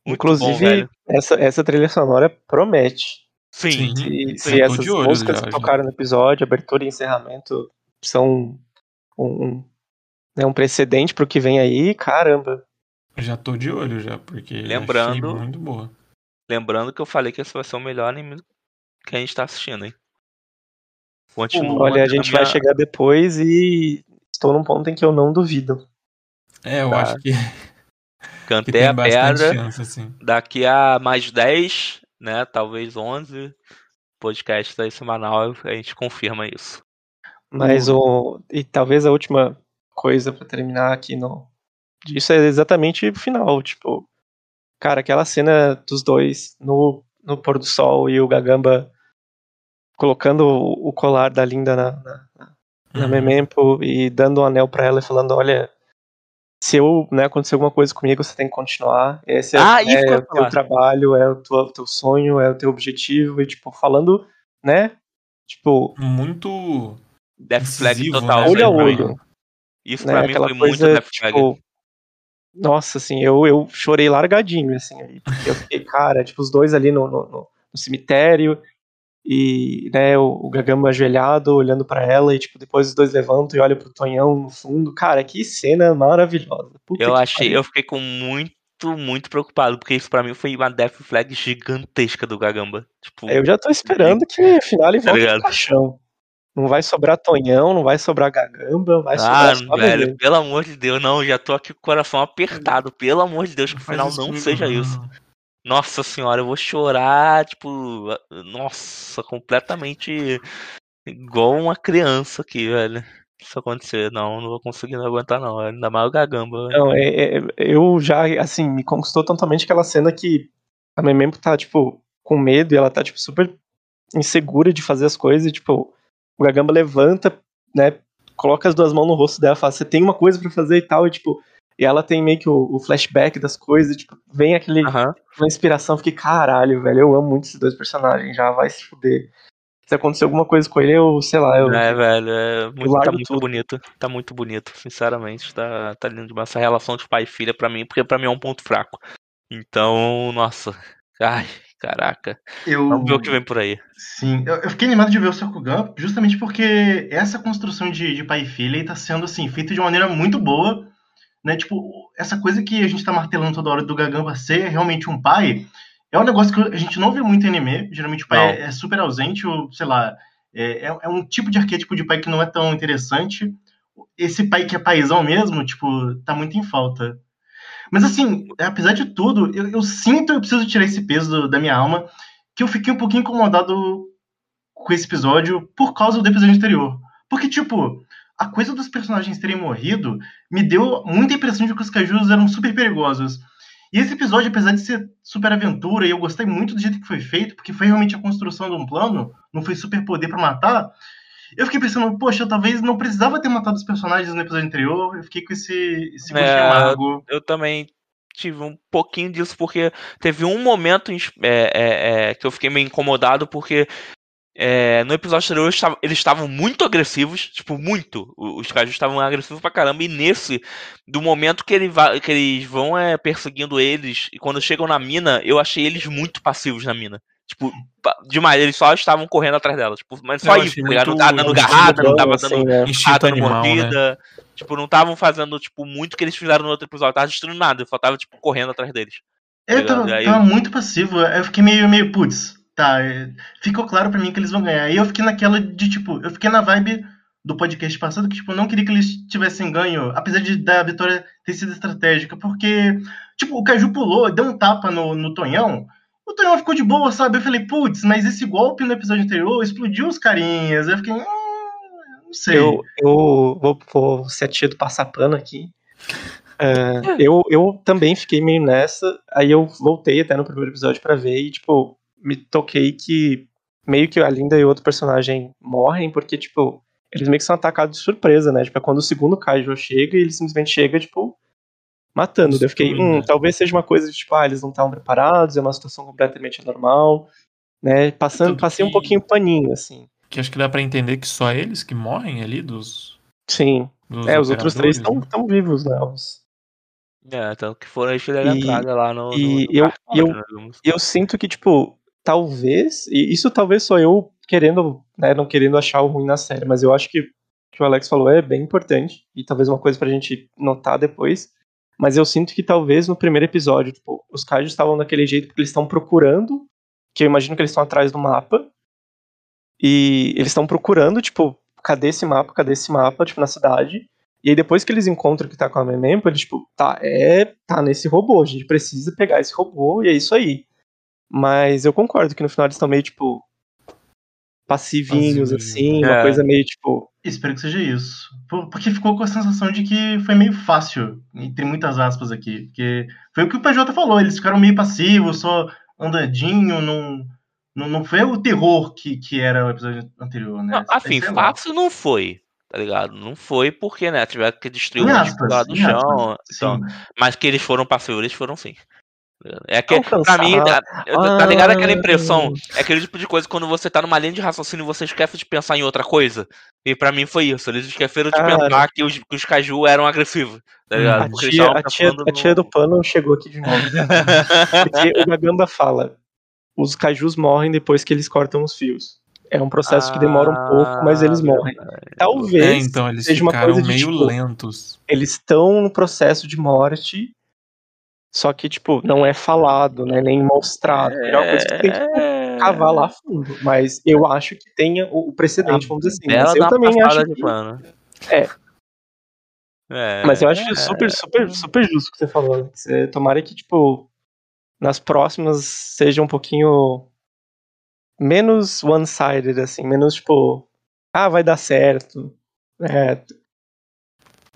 Muito bom, Inclusive, velho. essa, essa trilha sonora promete. Sim, Sim. Se, Sim, se essas músicas que tocaram no episódio, abertura e encerramento, são um, um, né, um precedente pro que vem aí, caramba. Já tô de olho já, porque achei Lembrando- muito boa. Lembrando que eu falei que esse vai ser o melhor anime que a gente tá assistindo, hein? Continua. Olha, a gente minha- vai chegar depois e estou num ponto em que eu não duvido. É, eu Tá. acho que, que Cantei tem a pedra. chance, assim. Daqui a mais 10, né? Talvez 11 podcasts aí semanal, a gente confirma isso. Mas o. E talvez a última coisa pra terminar aqui no. Disso é exatamente o final. Tipo, cara, aquela cena dos dois no, no pôr do sol e o Gagamba colocando o, o colar da Linda na, na, na Uhum. Memempo e dando o anel pra ela e falando: olha. Se eu, né, acontecer alguma coisa comigo, você tem que continuar. Esse é, Ah, isso é ia o teu trabalho, é o teu, teu sonho, é o teu objetivo. E, tipo, falando, né? Tipo, Muito. Death Flag total. né? isso olho a aí pra mim. olho. Isso né? pra mim foi muito coisa, Death Flag. tipo, nossa, assim, eu, eu chorei largadinho, assim, aí, porque eu fiquei, cara, tipo, os dois ali no, no, no- cemitério, e, né, o, o Gagamba ajoelhado, olhando pra ela, e, tipo, depois os dois levantam e olham pro Tonhão no fundo, cara, que cena maravilhosa. Puta Eu achei, pariu. eu fiquei com muito, muito preocupado, porque isso pra mim foi uma Death Flag gigantesca do Gagamba. Tipo, Eu já tô esperando que o final ele Tá volte ligado? pro caixão. Não vai sobrar Tonhão, não vai sobrar Gagamba, vai ah, sobrar só velho, pelo amor de Deus, não, já tô aqui com o coração apertado. Pelo amor de Deus, que o final não seja não. isso. Nossa senhora, eu vou chorar, tipo, nossa, completamente igual uma criança aqui, velho. Se isso acontecer, não, não vou conseguir não aguentar, não. Ainda mais o Gagamba. velho. Não, é, é- eu já, assim, me conquistou totalmente aquela cena que a Memempo tá, tipo, com medo e ela tá, tipo, super insegura de fazer as coisas e, tipo, o Gagamba levanta, né, coloca as duas mãos no rosto dela fala, você tem uma coisa pra fazer e tal, e, tipo, e ela tem meio que o, o flashback das coisas, e, tipo, vem aquele, Aham. uma inspiração, fiquei, caralho, velho, eu amo muito esses dois personagens, já vai se fuder. Se acontecer alguma coisa com ele, eu, sei lá, eu... É, velho, é muito, tá muito tudo. bonito. Tá muito bonito, sinceramente. Tá, tá lindo demais. Essa relação de pai e filha, pra mim, porque pra mim é um ponto fraco. Então, nossa. Ai, Caraca. Eu... Vamos ver o que vem por aí. Sim, eu, eu fiquei animado de ver o Sakugan justamente porque essa construção de, de pai e filha está sendo assim, feita de uma maneira muito boa. Né? Tipo, essa coisa que a gente está martelando toda hora do Gagamba ser realmente um pai é um negócio que a gente não vê muito em anime. Geralmente o pai é, é, super ausente, ou sei lá, é, é, é um tipo de arquétipo de pai que não é tão interessante. Esse pai que é paizão mesmo, tipo, tá muito em falta. Mas assim, apesar de tudo, eu, eu sinto eu preciso tirar esse peso do, da minha alma, que eu fiquei um pouquinho incomodado com esse episódio por causa do episódio anterior. Porque, tipo, a coisa dos personagens terem morrido me deu muita impressão de que os cajus eram super perigosos. E esse episódio, apesar de ser super aventura, e eu gostei muito do jeito que foi feito, porque foi realmente a construção de um plano, não foi super poder para matar, eu fiquei pensando, poxa, talvez não precisava ter matado os personagens no episódio anterior. Eu fiquei com esse, esse é, amargo. Eu também tive um pouquinho disso, porque teve um momento é, é, é, que eu fiquei meio incomodado, porque é, no episódio anterior eles estavam muito agressivos, tipo, muito. Os caras estavam agressivos pra caramba. E nesse, do momento que, ele que eles vão é, perseguindo eles, e quando chegam na mina, eu achei eles muito passivos na mina. Tipo, demais, eles só estavam correndo atrás dela. Tipo, mas só isso, tá Não tava dando garrada, não tava dando assim, né? animal, mordida. Né? Tipo, não estavam fazendo, tipo, muito o que eles fizeram no outro episódio. Tava destruindo nada, eu só tava, tipo, correndo atrás deles. Eu tá tava, aí... tava, muito passivo. Eu fiquei meio, meio, putz, tá. É, ficou claro pra mim que eles vão ganhar. Aí eu fiquei naquela de, tipo, eu fiquei na vibe do podcast passado que, tipo, eu não queria que eles tivessem ganho, apesar de da vitória ter sido estratégica, porque, tipo, o Caju pulou, deu um tapa no, no Tonhão. O Tonhão ficou de boa, sabe? Eu falei, putz, mas esse golpe no episódio anterior explodiu os carinhas. Eu fiquei, hum, não sei. Eu, eu vou, vou ser tia do passar pano aqui. Uh, eu, eu também fiquei meio nessa. Aí eu voltei até no primeiro episódio para ver e, tipo, me toquei que meio que a Linda e outro personagem morrem, porque, tipo, eles meio que são atacados de surpresa, né? Tipo, é quando o segundo Kaijo chega e ele simplesmente chega, tipo, matando. eu fiquei, hum, talvez seja uma coisa de tipo, ah, eles não estavam preparados, é uma situação completamente anormal, né? Passando, passei que... um pouquinho paninho, assim. Que acho que dá para entender que só eles que morrem ali dos. Sim. Dos é, os outros três estão né? vivos, né? Os... É, tanto que foram eles fizeram a entrada lá no. E no, no eu, eu, né, eu sinto que, tipo, talvez, e isso talvez sou eu querendo, né, não querendo achar o ruim na série, mas eu acho que o que o Alex falou é bem importante, e talvez uma coisa pra gente notar depois, mas eu sinto que talvez no primeiro episódio, tipo, os Kaijus estavam daquele jeito porque eles estão procurando, que eu imagino que eles estão atrás do mapa. E eles estão procurando, tipo, cadê esse mapa, cadê esse mapa, tipo, na cidade. E aí depois que eles encontram que tá com a Memempo, eles, tipo, tá, é, tá nesse robô, a gente precisa pegar esse robô e é isso aí. Mas eu concordo que no final eles estão meio, tipo, passivinhos, assim, é. uma coisa meio, tipo, Espero que seja isso. Porque ficou com a sensação de que foi meio fácil, entre muitas aspas aqui. Porque foi o que o PJ falou, eles ficaram meio passivos, só andadinho, não, não, não foi o terror que, que era o episódio anterior, né? Não, assim, fácil não foi, tá ligado? Não foi porque, né, tiveram que destruir o um do chão. Então, mas que eles foram passivos, eles foram sim. É que, pra mim, tá, tá ligado aquela impressão? É aquele tipo de coisa quando você tá numa linha de raciocínio e você esquece de pensar em outra coisa. E pra mim foi isso. Eles esqueceram de Cara. pensar que os, que os caju eram agressivos. Tá ligado? A tia, a, tia, a tia do pano chegou aqui de novo. Porque o Gagamba fala: os cajus morrem depois que eles cortam os fios. É um processo ah, que demora um pouco, mas eles morrem. Talvez é, então, eles seja uma coisa de, meio tipo, lentos. Eles estão no processo de morte só que, tipo, não é falado, né? Nem mostrado. É, é uma coisa que tem que tipo, cavar lá fundo. Mas eu acho que tenha o precedente, vamos dizer assim. Ela eu também acho que... plano. É. é. Mas eu acho é. super, super, super justo o que você falou. Né? Você, tomara que, tipo, nas próximas seja um pouquinho menos one-sided, assim, menos tipo, ah, vai dar certo. É,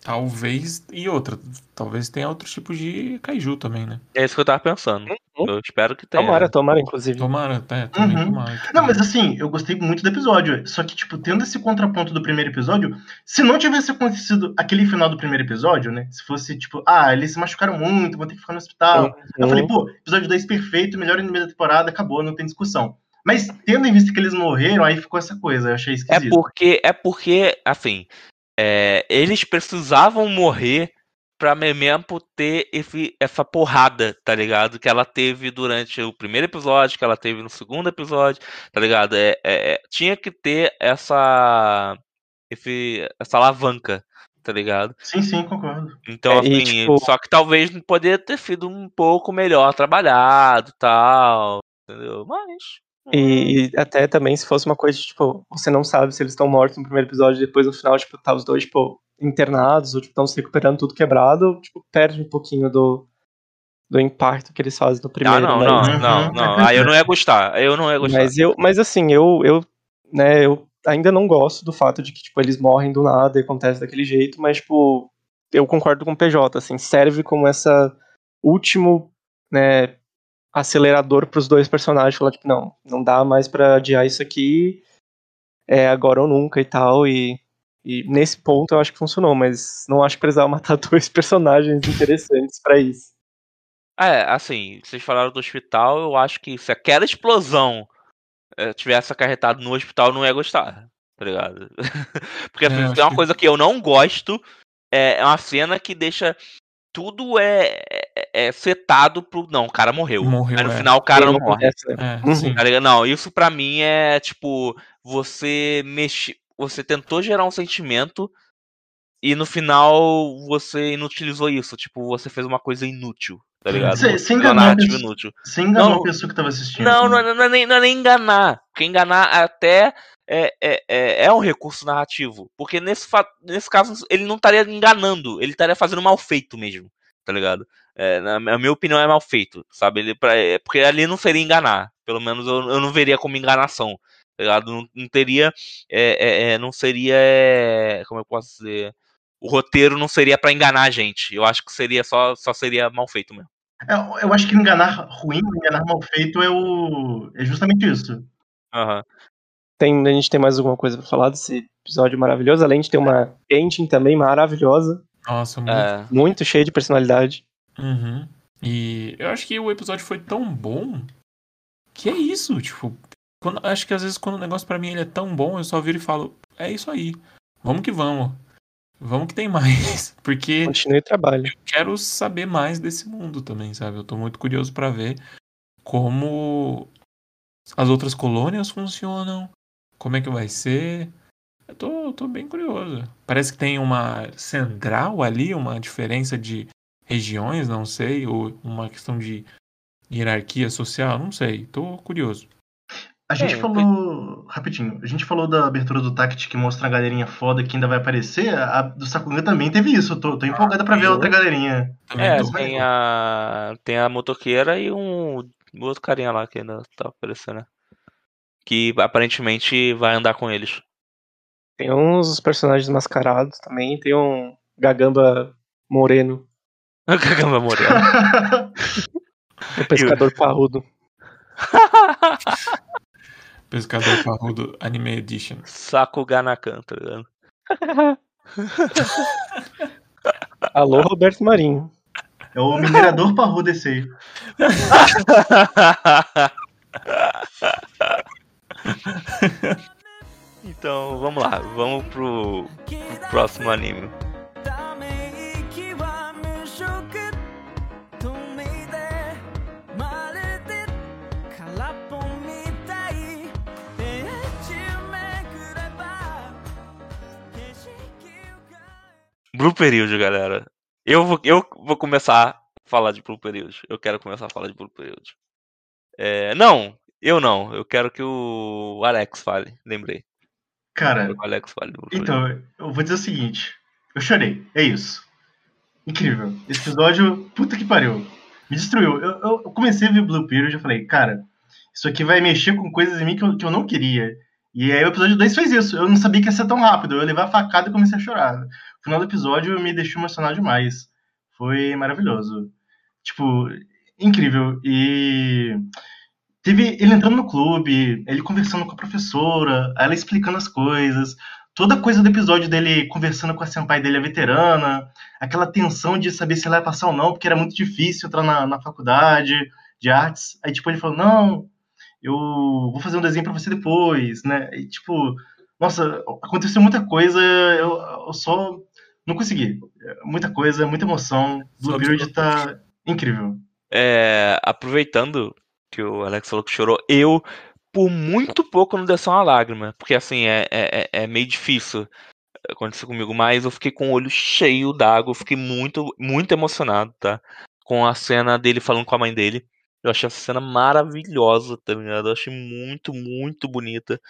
Talvez. E outra, talvez tenha outros tipos de kaiju também, né? É isso que eu tava pensando. Uhum. Eu espero que tenha. Tomara, tomara, inclusive. Tomara, é, também uhum. tomara. Não, mas assim, eu gostei muito do episódio. Só que, tipo, tendo esse contraponto do primeiro episódio, se não tivesse acontecido aquele final do primeiro episódio, né? Se fosse, tipo, ah, eles se machucaram muito, vão ter que ficar no hospital. Uhum. Eu falei, pô, episódio 10 perfeito, melhor anime da temporada, acabou, não tem discussão. Mas tendo em vista que eles morreram, aí ficou essa coisa, eu achei é esquisito. É porque, é porque, assim, é, eles precisavam morrer pra Memempo ter esse, essa porrada, tá ligado? Que ela teve durante o primeiro episódio, que ela teve no segundo episódio, tá ligado? É, é, é tinha que ter essa, esse, essa alavanca, tá ligado? Sim, sim, concordo. Então, É, assim, e, tipo- só que talvez poderia ter sido um pouco melhor trabalhado tal, entendeu? Mas. E, e até também se fosse uma coisa, tipo, você não sabe se eles estão mortos no primeiro episódio e depois no final, tipo, tá os dois, tipo, internados ou, tipo, estão se recuperando tudo quebrado, tipo, perde um pouquinho do, do impacto que eles fazem no Ah, primeiro. não, mas, não, Uhum. não, não. Aí eu não ia gostar. Aí eu não ia gostar. mas eu, mas assim, eu, eu, né, eu ainda não gosto do fato de que, tipo, eles morrem do nada e acontece daquele jeito, mas, tipo, eu concordo com o PJ, assim, serve como essa último, né, acelerador pros dois personagens, falar, tipo, não, não dá mais pra adiar isso aqui, é agora ou nunca e tal, e, e nesse ponto eu acho que funcionou, mas não acho que precisava matar dois personagens interessantes pra isso. É, assim, vocês falaram do hospital, eu acho que se aquela explosão eh, tivesse acarretado no hospital, eu não ia gostar, tá ligado? Porque assim, É, tem uma que- coisa que eu não gosto, é, é uma cena que deixa tudo é, é, é setado pro. Não, o cara morreu. Morreu, Aí no é. final o cara não morre. né? É, Uhum. Tá? Não, isso pra mim é tipo, você mexe, você tentou gerar um sentimento e no final você inutilizou isso, tipo, você fez uma coisa inútil, tá ligado? Você- Você uma enganou a narrativa pessoa. inútil. Você enganou Não. a pessoa que tava assistindo. Não, assim. não é, não é nem, não é nem enganar. Porque enganar até é, é, é, é um recurso narrativo. Porque nesse, nesse caso ele não estaria enganando, ele estaria fazendo mal feito mesmo, tá ligado? É, na, na minha opinião é mal feito, sabe? Ele, pra, é, porque ali não seria enganar. Pelo menos eu, eu não veria como enganação, tá ligado? Não, não teria. é, é, é, não seria. como eu posso dizer? O roteiro não seria pra enganar a gente. Eu acho que seria só, só seria mal feito mesmo. É, Eu acho que enganar ruim, enganar mal feito é o. É justamente isso. Aham. Tem, a gente tem mais alguma coisa pra falar desse episódio maravilhoso, além de ter uma ending também maravilhosa, Nossa, muito. É. muito cheia de personalidade. Uhum. E eu acho que o episódio foi tão bom que é isso, tipo, quando, acho que às vezes quando o negócio pra mim ele é tão bom, eu só viro e falo, é isso aí. Vamos que vamos. Vamos que tem mais, porque Continue trabalho. quero saber mais desse mundo também, sabe? Eu tô muito curioso pra ver como as outras colônias funcionam, como é que vai ser. Eu tô, tô bem curioso. Parece que tem uma central ali, uma diferença de regiões, não sei, ou uma questão de hierarquia social, não sei. Tô curioso. A gente É, falou. Rapidinho, a gente falou da abertura do Tact que mostra a galerinha foda que ainda vai aparecer. A do Sakuga também teve isso. Eu tô, tô empolgada pra ver a outra galerinha. Também É, tô- tem a, tem a motoqueira e um outro carinha lá que ainda tá aparecendo. né? Que aparentemente vai andar com eles. Tem uns personagens mascarados também, tem um Gagamba moreno, Cagamba moreno. o pescador parrudo. Pescador Parrudo Anime Edition. Saco Ganakan, tá ligado? Alô, Roberto Marinho. É o minerador parrudo esse aí. então, vamos lá. Vamos pro, pro próximo anime. Blue Period, galera. Eu vou, eu vou começar a falar de Blue Period. Eu quero começar a falar de Blue Period. É, não, eu não. Eu quero que o Alex fale. Lembrei. Cara, o Alex fale. do Blue Period. então, eu vou dizer o seguinte. Eu chorei. É isso. Incrível. Esse episódio, puta que pariu. Me destruiu. Eu, eu- comecei a ver Blue Period e falei, cara, isso aqui vai mexer com coisas em mim que eu, que eu não queria. E aí o episódio 2 fez isso. Eu não sabia que ia ser tão rápido. Eu levar a facada e comecei a chorar. O final do episódio me deixou emocionado demais. Foi maravilhoso. Tipo, incrível. E teve ele entrando no clube, ele conversando com a professora, ela explicando as coisas, toda coisa do episódio dele conversando com a senpai dele, a veterana, aquela tensão de saber se ele vai passar ou não, porque era muito difícil entrar na, na faculdade de artes. Aí, tipo, ele falou, não, eu vou fazer um desenho pra você depois, né? E, tipo, nossa, aconteceu muita coisa, eu, eu só não consegui. muita coisa, muita emoção. Blue Period tá incrível. É, aproveitando que o Alex falou que chorou, eu, por muito pouco, não desceu uma lágrima. Porque, assim, é, é, é- é meio difícil acontecer comigo, mas eu fiquei com o olho cheio d'água, fiquei muito, muito emocionado, tá? Com a cena dele falando com a mãe dele. Eu achei essa cena maravilhosa, tá ligado? Eu achei muito, muito bonita.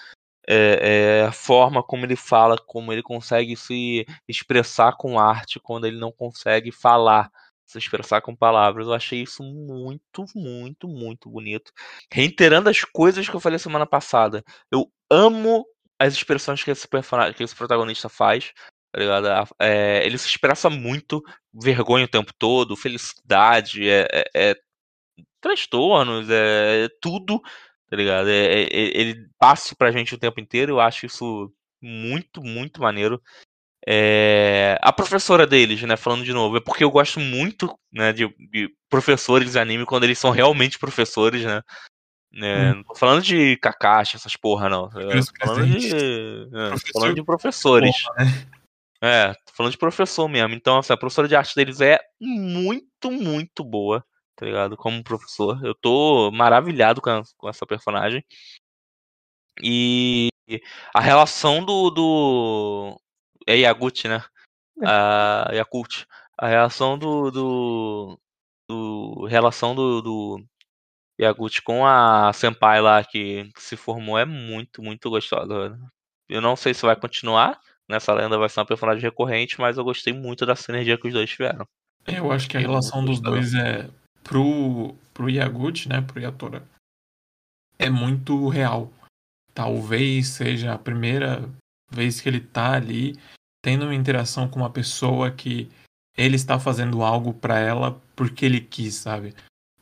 É, é, a forma como ele fala, como ele consegue se expressar com arte quando ele não consegue falar, se expressar com palavras. Eu achei isso muito, muito, muito bonito. Reiterando as coisas que eu falei semana passada, eu amo as expressões que esse, personagem, que esse protagonista faz. Tá é, ele se expressa muito, vergonha o tempo todo, felicidade, é, é- é transtornos, é, tudo, tá ligado? É, é- é- ele passa pra gente o tempo inteiro, eu acho isso muito, muito maneiro. É, a professora deles, né, falando de novo, é porque eu gosto muito, né, de, de professores de anime quando eles são realmente professores, né? né, Não tô falando de Kakashi, essas porra, não. tá Tô falando de, é, falando de professores. Porra, né? É, tô falando de professor mesmo. Então, assim, a professora de arte deles é muito, muito boa, tá ligado? Como professor. Eu tô maravilhado com, a- com essa personagem. E a relação do. do... É Yagut, né? A Yakult. A relação do. do, do relação do, do Yagut com a Senpai lá que, que se formou é muito, muito gostosa. Eu não sei se vai continuar. Nessa lenda vai ser uma personagem recorrente, mas eu gostei muito da sinergia que os dois tiveram. Eu acho que a relação dos dois é pro, pro Yagut, né, pro Yatora, é muito real. Talvez seja a primeira vez que ele tá ali tendo uma interação com uma pessoa que ele está fazendo algo pra ela porque ele quis, sabe?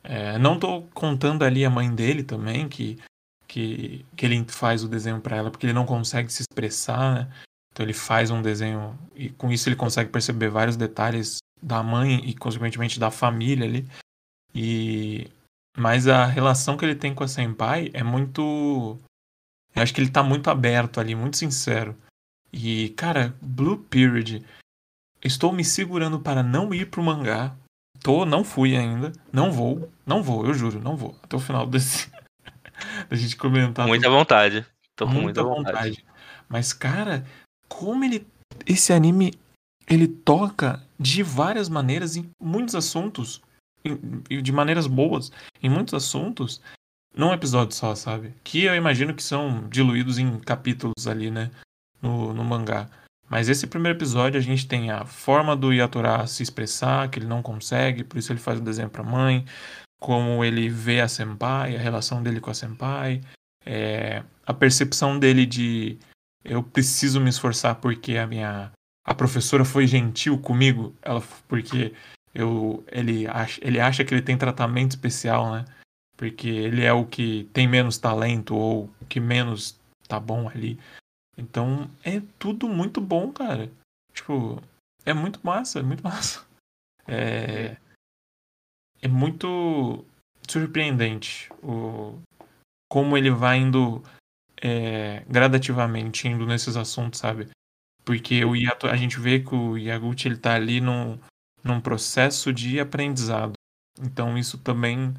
É, não tô contando ali a mãe dele também, que, que, que ele faz o desenho pra ela porque ele não consegue se expressar, né? Então ele faz um desenho e com isso ele consegue perceber vários detalhes da mãe e consequentemente da família ali. E mas a relação que ele tem com a Senpai é muito eu acho que ele tá muito aberto ali, muito sincero. E cara, Blue Period estou me segurando para não ir pro mangá. Tô, não fui ainda, não vou, não vou, eu juro, não vou. Até o final desse da gente comentar Com muita vontade. Tô com muita, muita vontade. vontade. Mas, cara, como ele. Esse anime ele toca de várias maneiras em muitos assuntos. De maneiras boas. Em muitos assuntos. Num episódio só, sabe? Que eu imagino que são diluídos em capítulos ali, né? No, no mangá. Mas esse primeiro episódio a gente tem a forma do Yatora se expressar, que ele não consegue, por isso ele faz o desenho pra mãe. Como ele vê a senpai, a relação dele com a senpai. É, a percepção dele de eu preciso me esforçar porque a minha a professora foi gentil comigo, ela porque eu ele acha, ele acha que ele tem tratamento especial, né? Porque ele é o que tem menos talento ou o que menos tá bom ali. Então é tudo muito bom, cara. Tipo, é muito massa, é muito massa. É é muito surpreendente o como ele vai indo é, gradativamente indo nesses assuntos, sabe? Porque o Yato, a gente vê que o Yaguchi ele tá ali num, num processo de aprendizado. Então isso também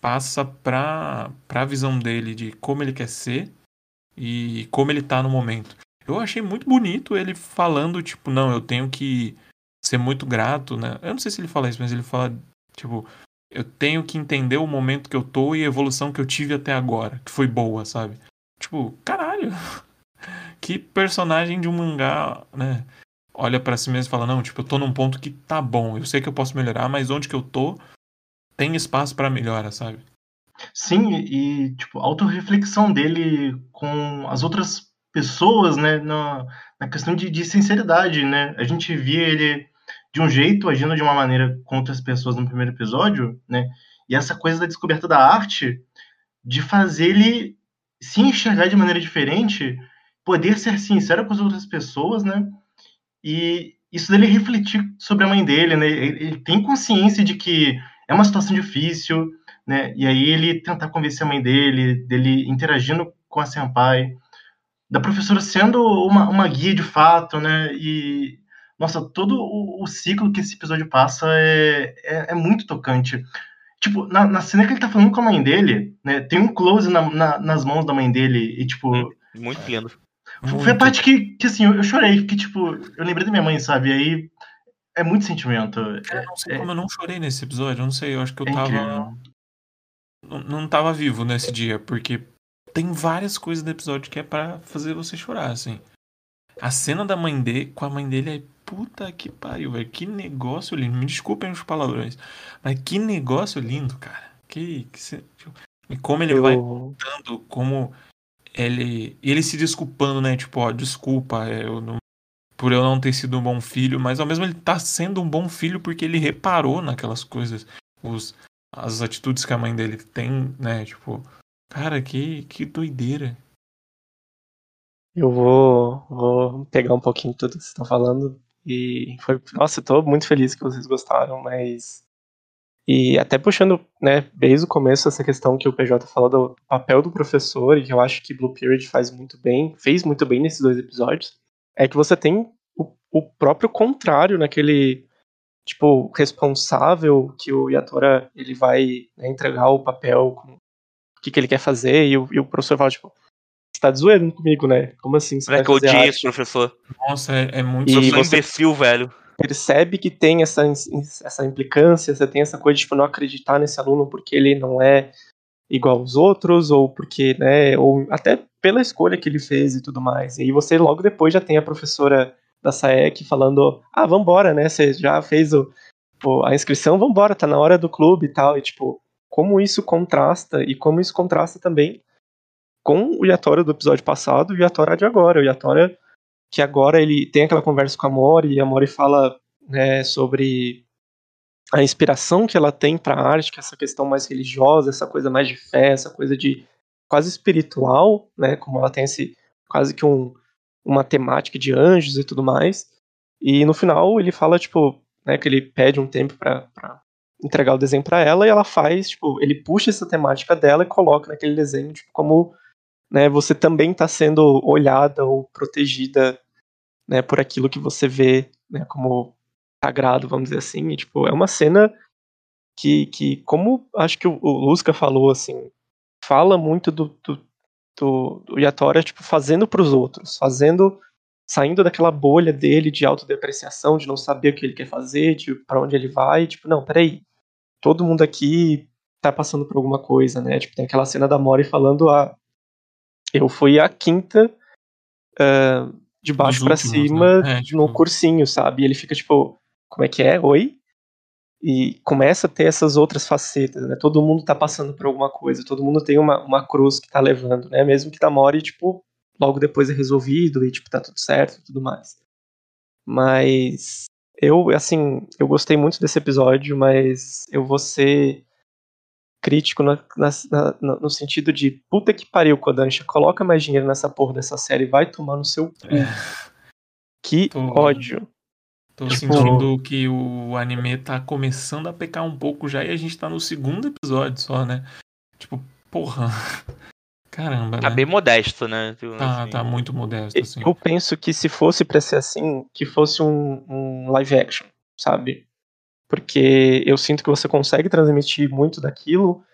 passa para a visão dele de como ele quer ser e como ele tá no momento. Eu achei muito bonito ele falando, tipo, não, eu tenho que ser muito grato, né? Eu não sei se ele fala isso, mas ele fala, tipo, eu tenho que entender o momento que eu tô e a evolução que eu tive até agora, que foi boa, sabe? Tipo, caralho. Que personagem de um mangá, né? Olha pra si mesmo e fala: Não, tipo, eu tô num ponto que tá bom. Eu sei que eu posso melhorar, mas onde que eu tô tem espaço pra melhora, sabe? Sim, e, tipo, a autorreflexão dele com as outras pessoas, né, na, na questão de, de sinceridade, né? A gente via ele de um jeito, agindo de uma maneira com outras pessoas no primeiro episódio, né? E essa coisa da descoberta da arte, de fazer ele se enxergar de maneira diferente, poder ser sincero com as outras pessoas, né? E isso dele refletir sobre a mãe dele, né? Ele, tem consciência de que é uma situação difícil, né? E aí ele tentar convencer a mãe dele, dele interagindo com a senpai, da professora sendo uma, uma guia de fato, né? E Nossa, todo o, o ciclo que esse episódio passa é, é, é muito tocante. Tipo, na, na, cena que ele tá falando com a mãe dele, né? Tem um close na, na, nas mãos da mãe dele e, tipo. Muito lindo. Muito. Foi a parte que, que, assim, eu, chorei, que, tipo, eu lembrei da minha mãe, sabe? E aí. É muito sentimento. Eu não sei é, como eu não chorei nesse episódio, eu não sei, eu acho que eu é tava. Não, não tava vivo nesse dia, porque tem várias coisas no episódio que é para fazer você chorar, assim. A cena da mãe dele com a mãe dele é puta que pariu, velho. Que negócio lindo. Me desculpem os palavrões. Mas que negócio lindo, cara. Que. que E como ele eu... vai contando, como ele. Ele se desculpando, né? Tipo, ó, desculpa, eu não, por eu não ter sido um bom filho, mas ao mesmo ele tá sendo um bom filho porque ele reparou naquelas coisas. Os, as atitudes que a mãe dele tem, né? Tipo, cara, que, que doideira. Eu vou, vou pegar um pouquinho tudo que vocês estão falando. E foi. Nossa, eu tô muito feliz que vocês gostaram, mas. E até puxando, né, desde o começo, essa questão que o PJ falou do papel do professor, e que eu acho que Blue Period faz muito bem, fez muito bem nesses dois episódios, é que você tem o, o próprio contrário naquele, tipo, responsável que o Yatora, ele vai né, entregar o papel, com, o que, que ele quer fazer, e o, e o professor fala, tipo, você tá zoando comigo, né? Como assim? Você é que eu odiei esse professor. Nossa, é, é muito... E professor você imbecil, velho. Percebe que tem essa, essa implicância, você tem essa coisa de tipo, não acreditar nesse aluno porque ele não é igual aos outros, ou porque, né, ou até pela escolha que ele fez e tudo mais. E aí você logo depois já tem a professora da SAEC falando, ah, vambora, né, você já fez o, a inscrição, vambora, tá na hora do clube e tal, e tipo, como isso contrasta, e como isso contrasta também com o Yatora do episódio passado e o Yatora de agora. O Yatora que agora ele tem aquela conversa com a Mori e a Mori fala né, sobre a inspiração que ela tem para a arte, que é essa questão mais religiosa, essa coisa mais de fé, essa coisa de quase espiritual, né, como ela tem esse quase que um, uma temática de anjos e tudo mais. E no final ele fala tipo, né, que ele pede um tempo para entregar o desenho para ela e ela faz, tipo, ele puxa essa temática dela e coloca naquele desenho tipo, como né, você também está sendo olhada ou protegida né, por aquilo que você vê né, como sagrado, vamos dizer assim. E, tipo, é uma cena que, que como acho que o, o Lusca falou, assim, fala muito do, do, do, do Yatora tipo, fazendo para os outros, fazendo saindo daquela bolha dele de autodepreciação, de não saber o que ele quer fazer, de para onde ele vai, tipo, não, peraí, todo mundo aqui tá passando por alguma coisa, né? Tipo, tem aquela cena da Mori falando ah, eu fui a quinta uh, de baixo para cima né? é, tipo... no cursinho, sabe? E ele fica tipo, como é que é? Oi? E começa a ter essas outras facetas, né? Todo mundo tá passando por alguma coisa, todo mundo tem uma, uma cruz que tá levando, né? Mesmo que namore, tipo, logo depois é resolvido e, tipo, tá tudo certo e tudo mais. Mas eu, assim, eu gostei muito desse episódio, mas eu vou ser crítico na, na, na, no sentido de puta que pariu, Kodansha, coloca mais dinheiro nessa porra dessa série, vai tomar no seu cu. É. Que tô, ódio. Tô tipo, sentindo que o anime tá começando a pecar um pouco já e a gente tá no segundo episódio só, né? Tipo, porra. Caramba, Tá né? bem modesto, né? Tipo, tá, assim. tá muito modesto, assim. Eu penso que se fosse pra ser assim, que fosse um, um live action, sabe? Porque eu sinto que você consegue transmitir muito daquilo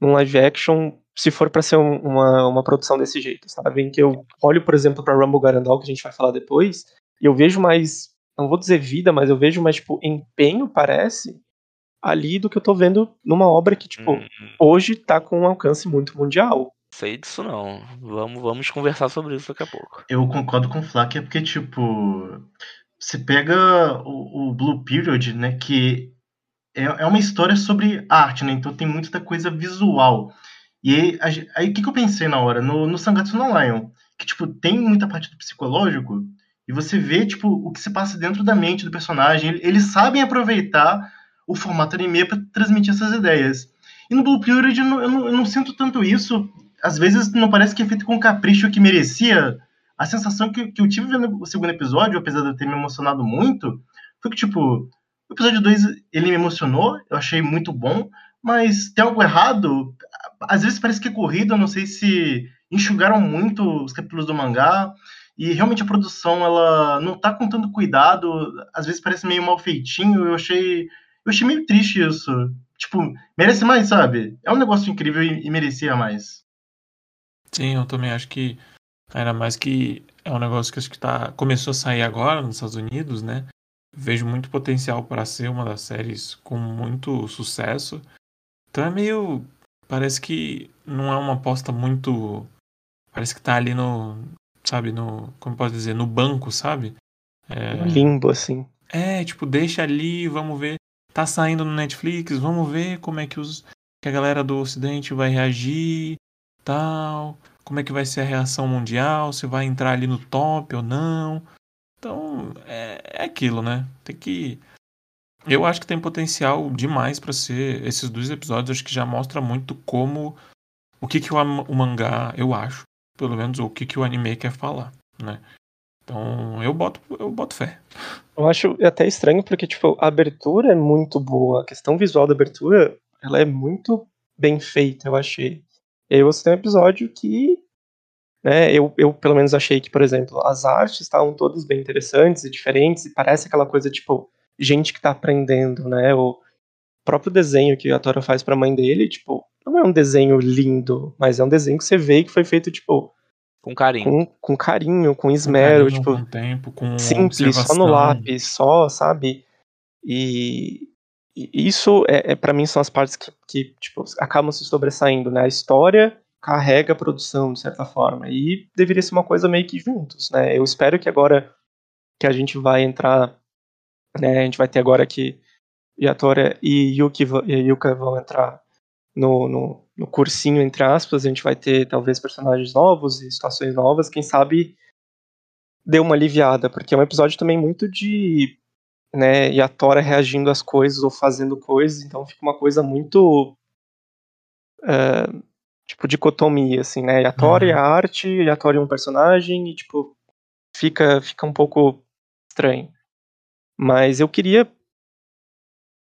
num live action se for para ser um, uma, uma produção desse jeito, sabe? Em que eu olho, por exemplo, para Rumble Garandal, que a gente vai falar depois, e eu vejo mais, não vou dizer vida, mas eu vejo mais, tipo, empenho, parece, ali do que eu tô vendo numa obra que, tipo, hum. hoje tá com um alcance muito mundial. Sei disso não. Vamos, vamos conversar sobre isso daqui a pouco. Eu concordo com o Flak, é porque, tipo, você pega o, o, Blue Period, né, que é, é uma história sobre arte, né, então tem muita coisa visual. E aí, o que, que eu pensei na hora? No, no Sangatsu no Lion, que, tipo, tem muita parte do psicológico, e você vê, tipo, o que se passa dentro da mente do personagem. Eles sabem aproveitar o formato anime para transmitir essas ideias. E no Blue Period eu não, eu, não, eu não, sinto tanto isso. Às vezes não parece que é feito com capricho que merecia a sensação que, que eu tive vendo o segundo episódio, apesar de eu ter me emocionado muito, foi que, tipo, o episódio 2 ele me emocionou, eu achei muito bom, mas tem algo errado. Às vezes parece que é corrido, eu não sei se enxugaram muito os capítulos do mangá. E realmente a produção, ela não tá com tanto cuidado, às vezes parece meio mal feitinho, eu achei, eu achei meio triste isso. Tipo, merece mais, sabe? É um negócio incrível e, e merecia mais. Sim, eu também acho que ainda mais que é um negócio que acho que tá começou a sair agora nos Estados Unidos, né? Vejo muito potencial para ser uma das séries com muito sucesso. Então é meio parece que não é uma aposta muito parece que tá ali no sabe, no como posso dizer, no banco, sabe? É, Limbo, assim. é, tipo, deixa ali, vamos ver. Tá saindo no Netflix, vamos ver como é que os que a galera do ocidente vai reagir, tal, como é que vai ser a reação mundial, se vai entrar ali no top ou não. Então, é, é aquilo, né? Tem que eu acho que tem potencial demais pra ser esses dois episódios, acho que já mostra muito como o que que o, o mangá, eu acho, pelo menos o que que o anime quer falar, né? Então, eu boto eu boto fé. Eu acho até estranho porque, tipo, a abertura é muito boa. A questão visual da abertura, ela é muito bem feita, eu achei. E aí você tem um episódio que, né, eu, eu pelo menos achei que, por exemplo, as artes estavam todas bem interessantes e diferentes, e parece aquela coisa, tipo, gente que tá aprendendo, né? O próprio desenho que a Tora faz pra mãe dele, tipo, não é um desenho lindo, mas é um desenho que você vê que foi feito, tipo, Com carinho. com, com carinho, com Com esmero, carinho, tipo, com tempo, com simples, só no lápis, só, sabe? E isso é, é para mim são as partes que, que tipo, acabam se sobressaindo, né? A história carrega a produção de certa forma e deveria ser uma coisa meio que juntos, né? Eu espero que agora que a gente vai entrar, né? A gente vai ter agora que Yatora e Yuki e Yuka vão entrar no, no, no cursinho entre aspas, a gente vai ter talvez personagens novos e situações novas, quem sabe deu uma aliviada, porque é um episódio também muito de. Né, e a Tora reagindo às coisas ou fazendo coisas, então fica uma coisa muito. é, tipo, dicotomia, assim, né? E a Tora Uhum. e a arte, e a Tora é um personagem, e tipo, fica, fica um pouco estranho. Mas eu queria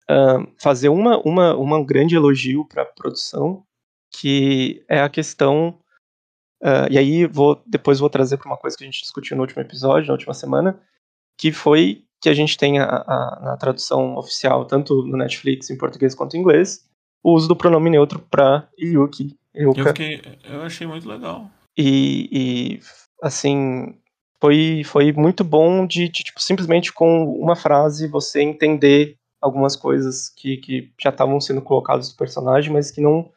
ah, fazer uma, uma, uma grande elogio para a produção, que é a questão. ah, e aí vou depois vou trazer para uma coisa que a gente discutiu no último episódio, na última semana, que foi que a gente tem a, a- na tradução oficial, tanto no Netflix em português quanto em inglês, o uso do pronome neutro para Yuki, Eu, fiquei, eu achei muito legal. E, e, assim, foi, foi muito bom de, de, tipo, simplesmente com uma frase você entender algumas coisas que, que já estavam sendo colocadas do personagem, mas que não,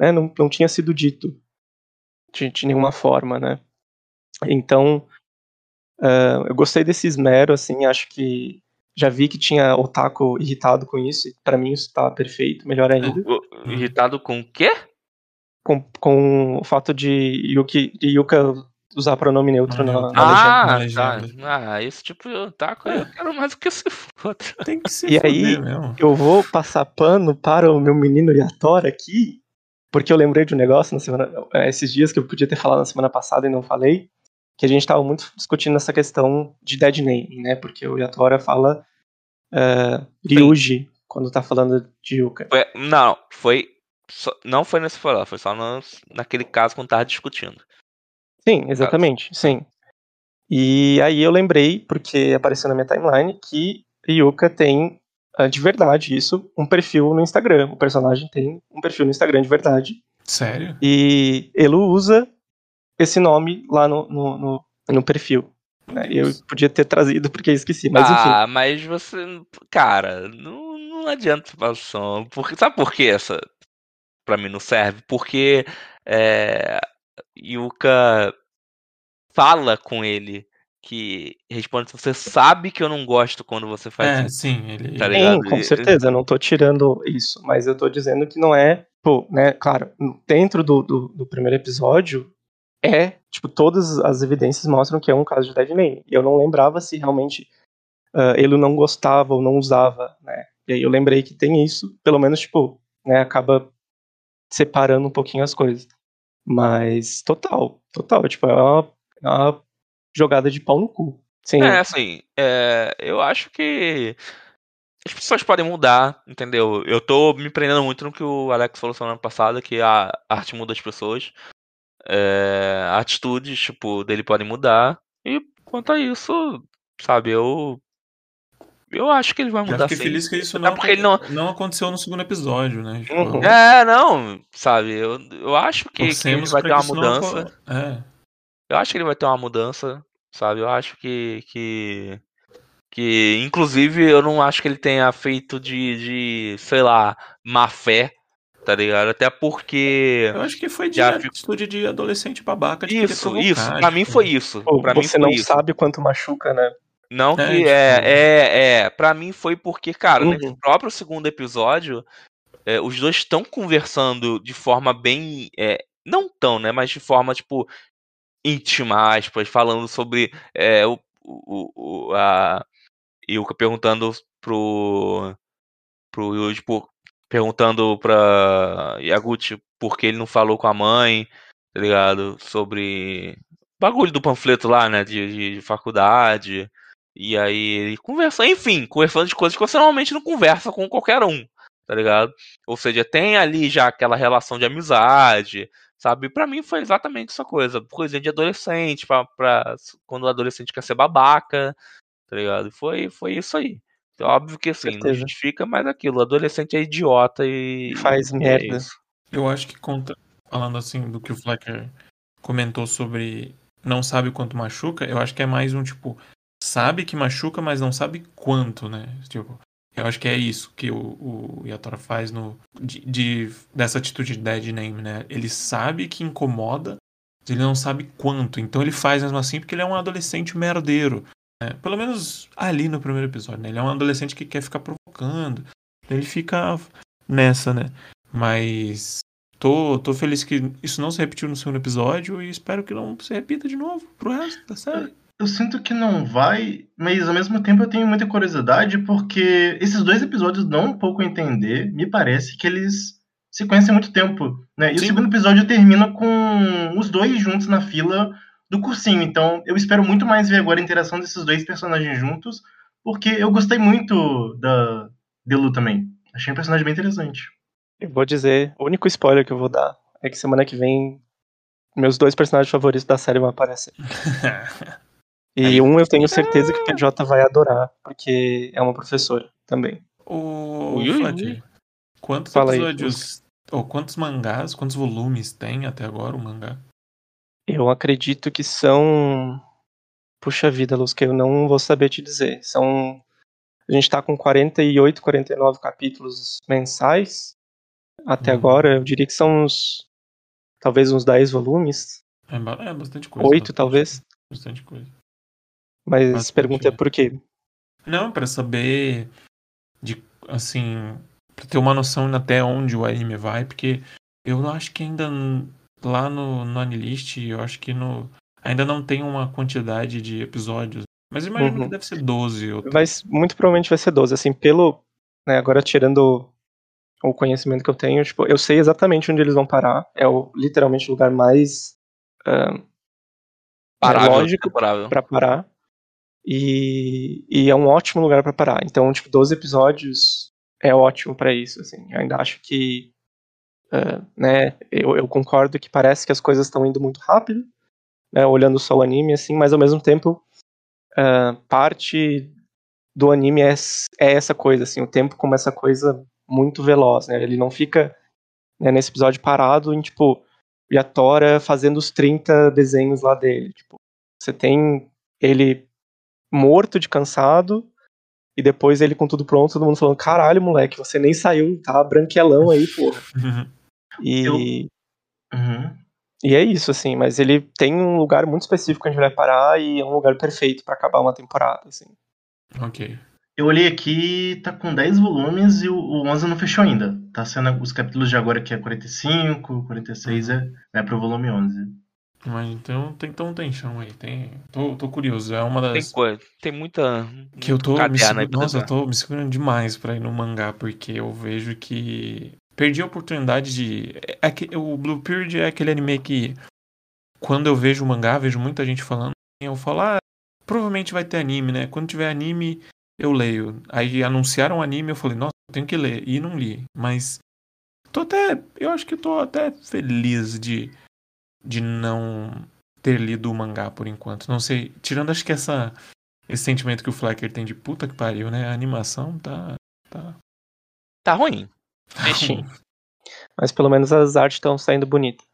né, não, não tinha sido dito de, de nenhuma forma, né? Então, ah, eu gostei desse esmero, assim, acho que já vi que tinha otaku irritado com isso, e pra mim isso tá perfeito, melhor ainda O- Irritado com o quê? com, com o fato de, Yuki, de Yuka usar pronome neutro na, na legenda. Ah, na tá. legenda. Ah, esse tipo de otaku É. eu quero mais do que se foda. Tem que se E aí, mesmo. Eu vou passar pano para o meu menino Yatora aqui, porque eu lembrei de um negócio na semana, eh, esses dias que eu podia ter falado na semana passada e não falei, que a gente estava muito discutindo essa questão de dead name, né? Porque o Yatora fala eh, Ryuji quando tá falando de Yuka. Foi- não, foi. só- não foi nesse falar, foi só no- naquele caso quando tava discutindo. Sim, exatamente, sim. E aí eu lembrei, porque apareceu na minha timeline, que Yuka tem, ah, de verdade, isso, um perfil no Instagram. O personagem tem um perfil no Instagram de verdade. Sério? E ele usa esse nome lá no, no, no, no perfil. né? Eu podia ter trazido porque eu esqueci, mas enfim. ah, mas você. Cara, não, não adianta situação. Porque, sabe por que essa pra mim não serve? Porque é, Yuka fala com ele que responde: Você sabe que eu não gosto quando você faz É, isso. sim, ele. Tá Sim, ligado? com certeza, eu não tô tirando isso, mas eu tô dizendo que não é, pô, né, claro, dentro do, do, do primeiro episódio, é, tipo, todas as evidências mostram que é um caso de dead name. E eu não lembrava se realmente ah, ele não gostava ou não usava, né, e aí eu lembrei que tem isso, pelo menos, tipo, né, acaba separando um pouquinho as coisas. Mas, total, total, tipo, é uma, é uma jogada de pau no cu. Sim, É, assim, é, eu acho que as pessoas podem mudar, entendeu? Eu tô me prendendo muito no que o Alex falou semana passada, que a arte muda as pessoas. É, atitudes, tipo, dele podem mudar. E quanto a isso, sabe, eu. Eu acho que ele vai Já mudar fiquei sim. feliz que isso Até não, porque ele não- não aconteceu no segundo episódio, né? Tipo, Uhum. É, não, sabe, eu, eu acho que, que ele vai ter uma não mudança. aco- É. Eu acho que ele vai ter uma mudança, sabe? Eu acho que. que, que inclusive, eu não acho que ele tenha feito de, de sei lá, má fé, tá ligado? Até porque. Eu acho que foi de Já atitude de adolescente babaca de Isso, isso. Pra mim tipo, foi isso. Pô, Pra mim você foi não isso. sabe quanto machuca, né? Não É, que tipo- é, é, é. Pra mim foi porque, cara, Uhum. nesse próprio segundo episódio, é, os dois estão conversando de forma bem. é, não tão, né? Mas de forma, tipo, íntima, aspas, falando sobre é, o, o, o, a Yuka perguntando pro. pro Yuji, por- perguntando pra Yaguchi por que ele não falou com a mãe, tá ligado? Sobre. Bagulho do panfleto lá, né? De, de, de faculdade. E aí ele conversa, enfim, conversando de coisas que você normalmente não conversa com qualquer um, tá ligado? Ou seja, tem ali já aquela relação de amizade, sabe? Pra mim foi exatamente essa coisa, coisinha de adolescente, pra, pra quando o adolescente quer ser babaca, tá ligado? Foi, foi isso aí. Então, óbvio que assim, não Certeza. justifica mais aquilo, o adolescente é idiota e. Faz e é merda. isso. Eu acho que conta, falando assim do que o Flecker comentou sobre não sabe quanto machuca, eu acho que é mais um tipo, sabe que machuca, mas não sabe quanto, né? Tipo, eu acho que é isso que o, o Yatora faz no de, de- dessa atitude de dead name, né? Ele sabe que incomoda, mas ele não sabe quanto. Então ele faz mesmo assim porque ele é um adolescente merdeiro. Né? Pelo menos ali no primeiro episódio, né? Ele é um adolescente que quer ficar provocando. Ele fica nessa, né? Mas tô, tô feliz que isso não se repetiu no segundo episódio e espero que não se repita de novo pro resto da série. Eu sinto que não vai, mas ao mesmo tempo eu tenho muita curiosidade porque esses dois episódios dão um pouco a entender. Me parece que eles se conhecem há muito tempo, né? E Sim. o segundo episódio termina com os dois juntos na fila do cursinho. Então eu espero muito mais ver agora a interação desses dois personagens juntos, porque eu gostei muito da Delu também. Achei um personagem bem interessante. Eu vou dizer, o único spoiler que eu vou dar é que semana que vem meus dois personagens favoritos da série vão aparecer. E Aí- um eu tenho certeza que o PJ vai adorar, porque é uma professora também. o Fletcher, ui. quantos Fala aí, episódios, ou quantos mangás, quantos volumes tem até agora o mangá? Eu acredito que são. Puxa vida, Luz, que eu não vou saber te dizer. São. A gente tá com 48, 49 capítulos mensais. Até Uhum. agora, eu diria que são uns. Talvez uns 10 volumes. É, é bastante coisa. Oito, bastante- talvez. Bastante coisa. Mas Bastante, pergunta é né? por quê? Não, pra saber de assim, pra ter uma noção até onde o anime vai, porque eu acho que ainda lá no, no Anilist, eu acho que no ainda não tem uma quantidade de episódios. Mas eu imagino Uhum. que deve ser 12 ou Vai, muito provavelmente vai ser 12. Assim, pelo. né, agora tirando o conhecimento que eu tenho, tipo, eu sei exatamente onde eles vão parar. É o, literalmente o lugar mais. ah, Parável, lógico pra parar. E, e é um ótimo lugar pra parar. Então, tipo, 12 episódios é ótimo pra isso, assim. Eu ainda acho que, ah, né, eu, eu concordo que parece que as coisas estão indo muito rápido, né, olhando só o anime, assim, mas ao mesmo tempo, ah, parte do anime é, é essa coisa, assim, o tempo como essa coisa muito veloz, né, ele não fica né, nesse episódio parado em, tipo, Yatora fazendo os 30 desenhos lá dele, tipo, você tem ele morto de cansado e depois ele com tudo pronto, todo mundo falando, caralho, moleque, você nem saiu, tá branquelão aí, porra. E, Eu- Uhum. e é isso, assim, mas ele tem um lugar muito específico onde vai parar e é um lugar perfeito pra acabar uma temporada, assim. Ok. Eu olhei aqui, tá com 10 volumes e o, o 11 não fechou ainda. Tá sendo os capítulos de agora que é 45, 46 é, é pro volume 11. Mas então tem, então tem chão aí. Tem, tô, tô curioso. É uma Tem das. coisa, tem muita. Que eu tô me segurando, pra nossa, eu tô me segurando demais pra ir no mangá, porque eu vejo que perdi a oportunidade de. É que, o Blue Period é aquele anime que quando eu vejo o mangá, vejo muita gente falando, eu falo, ah, provavelmente vai ter anime, né? Quando tiver anime, eu leio. Aí anunciaram o anime, eu falei, nossa, eu tenho que ler. E não li. Mas tô até. Eu acho que tô até feliz de, de não ter lido o mangá por enquanto. Não sei, tirando acho que essa esse sentimento que o Flecker tem de puta que pariu, né? A animação tá tá Tá ruim. Sim. Mas pelo menos as artes estão saindo bonitas.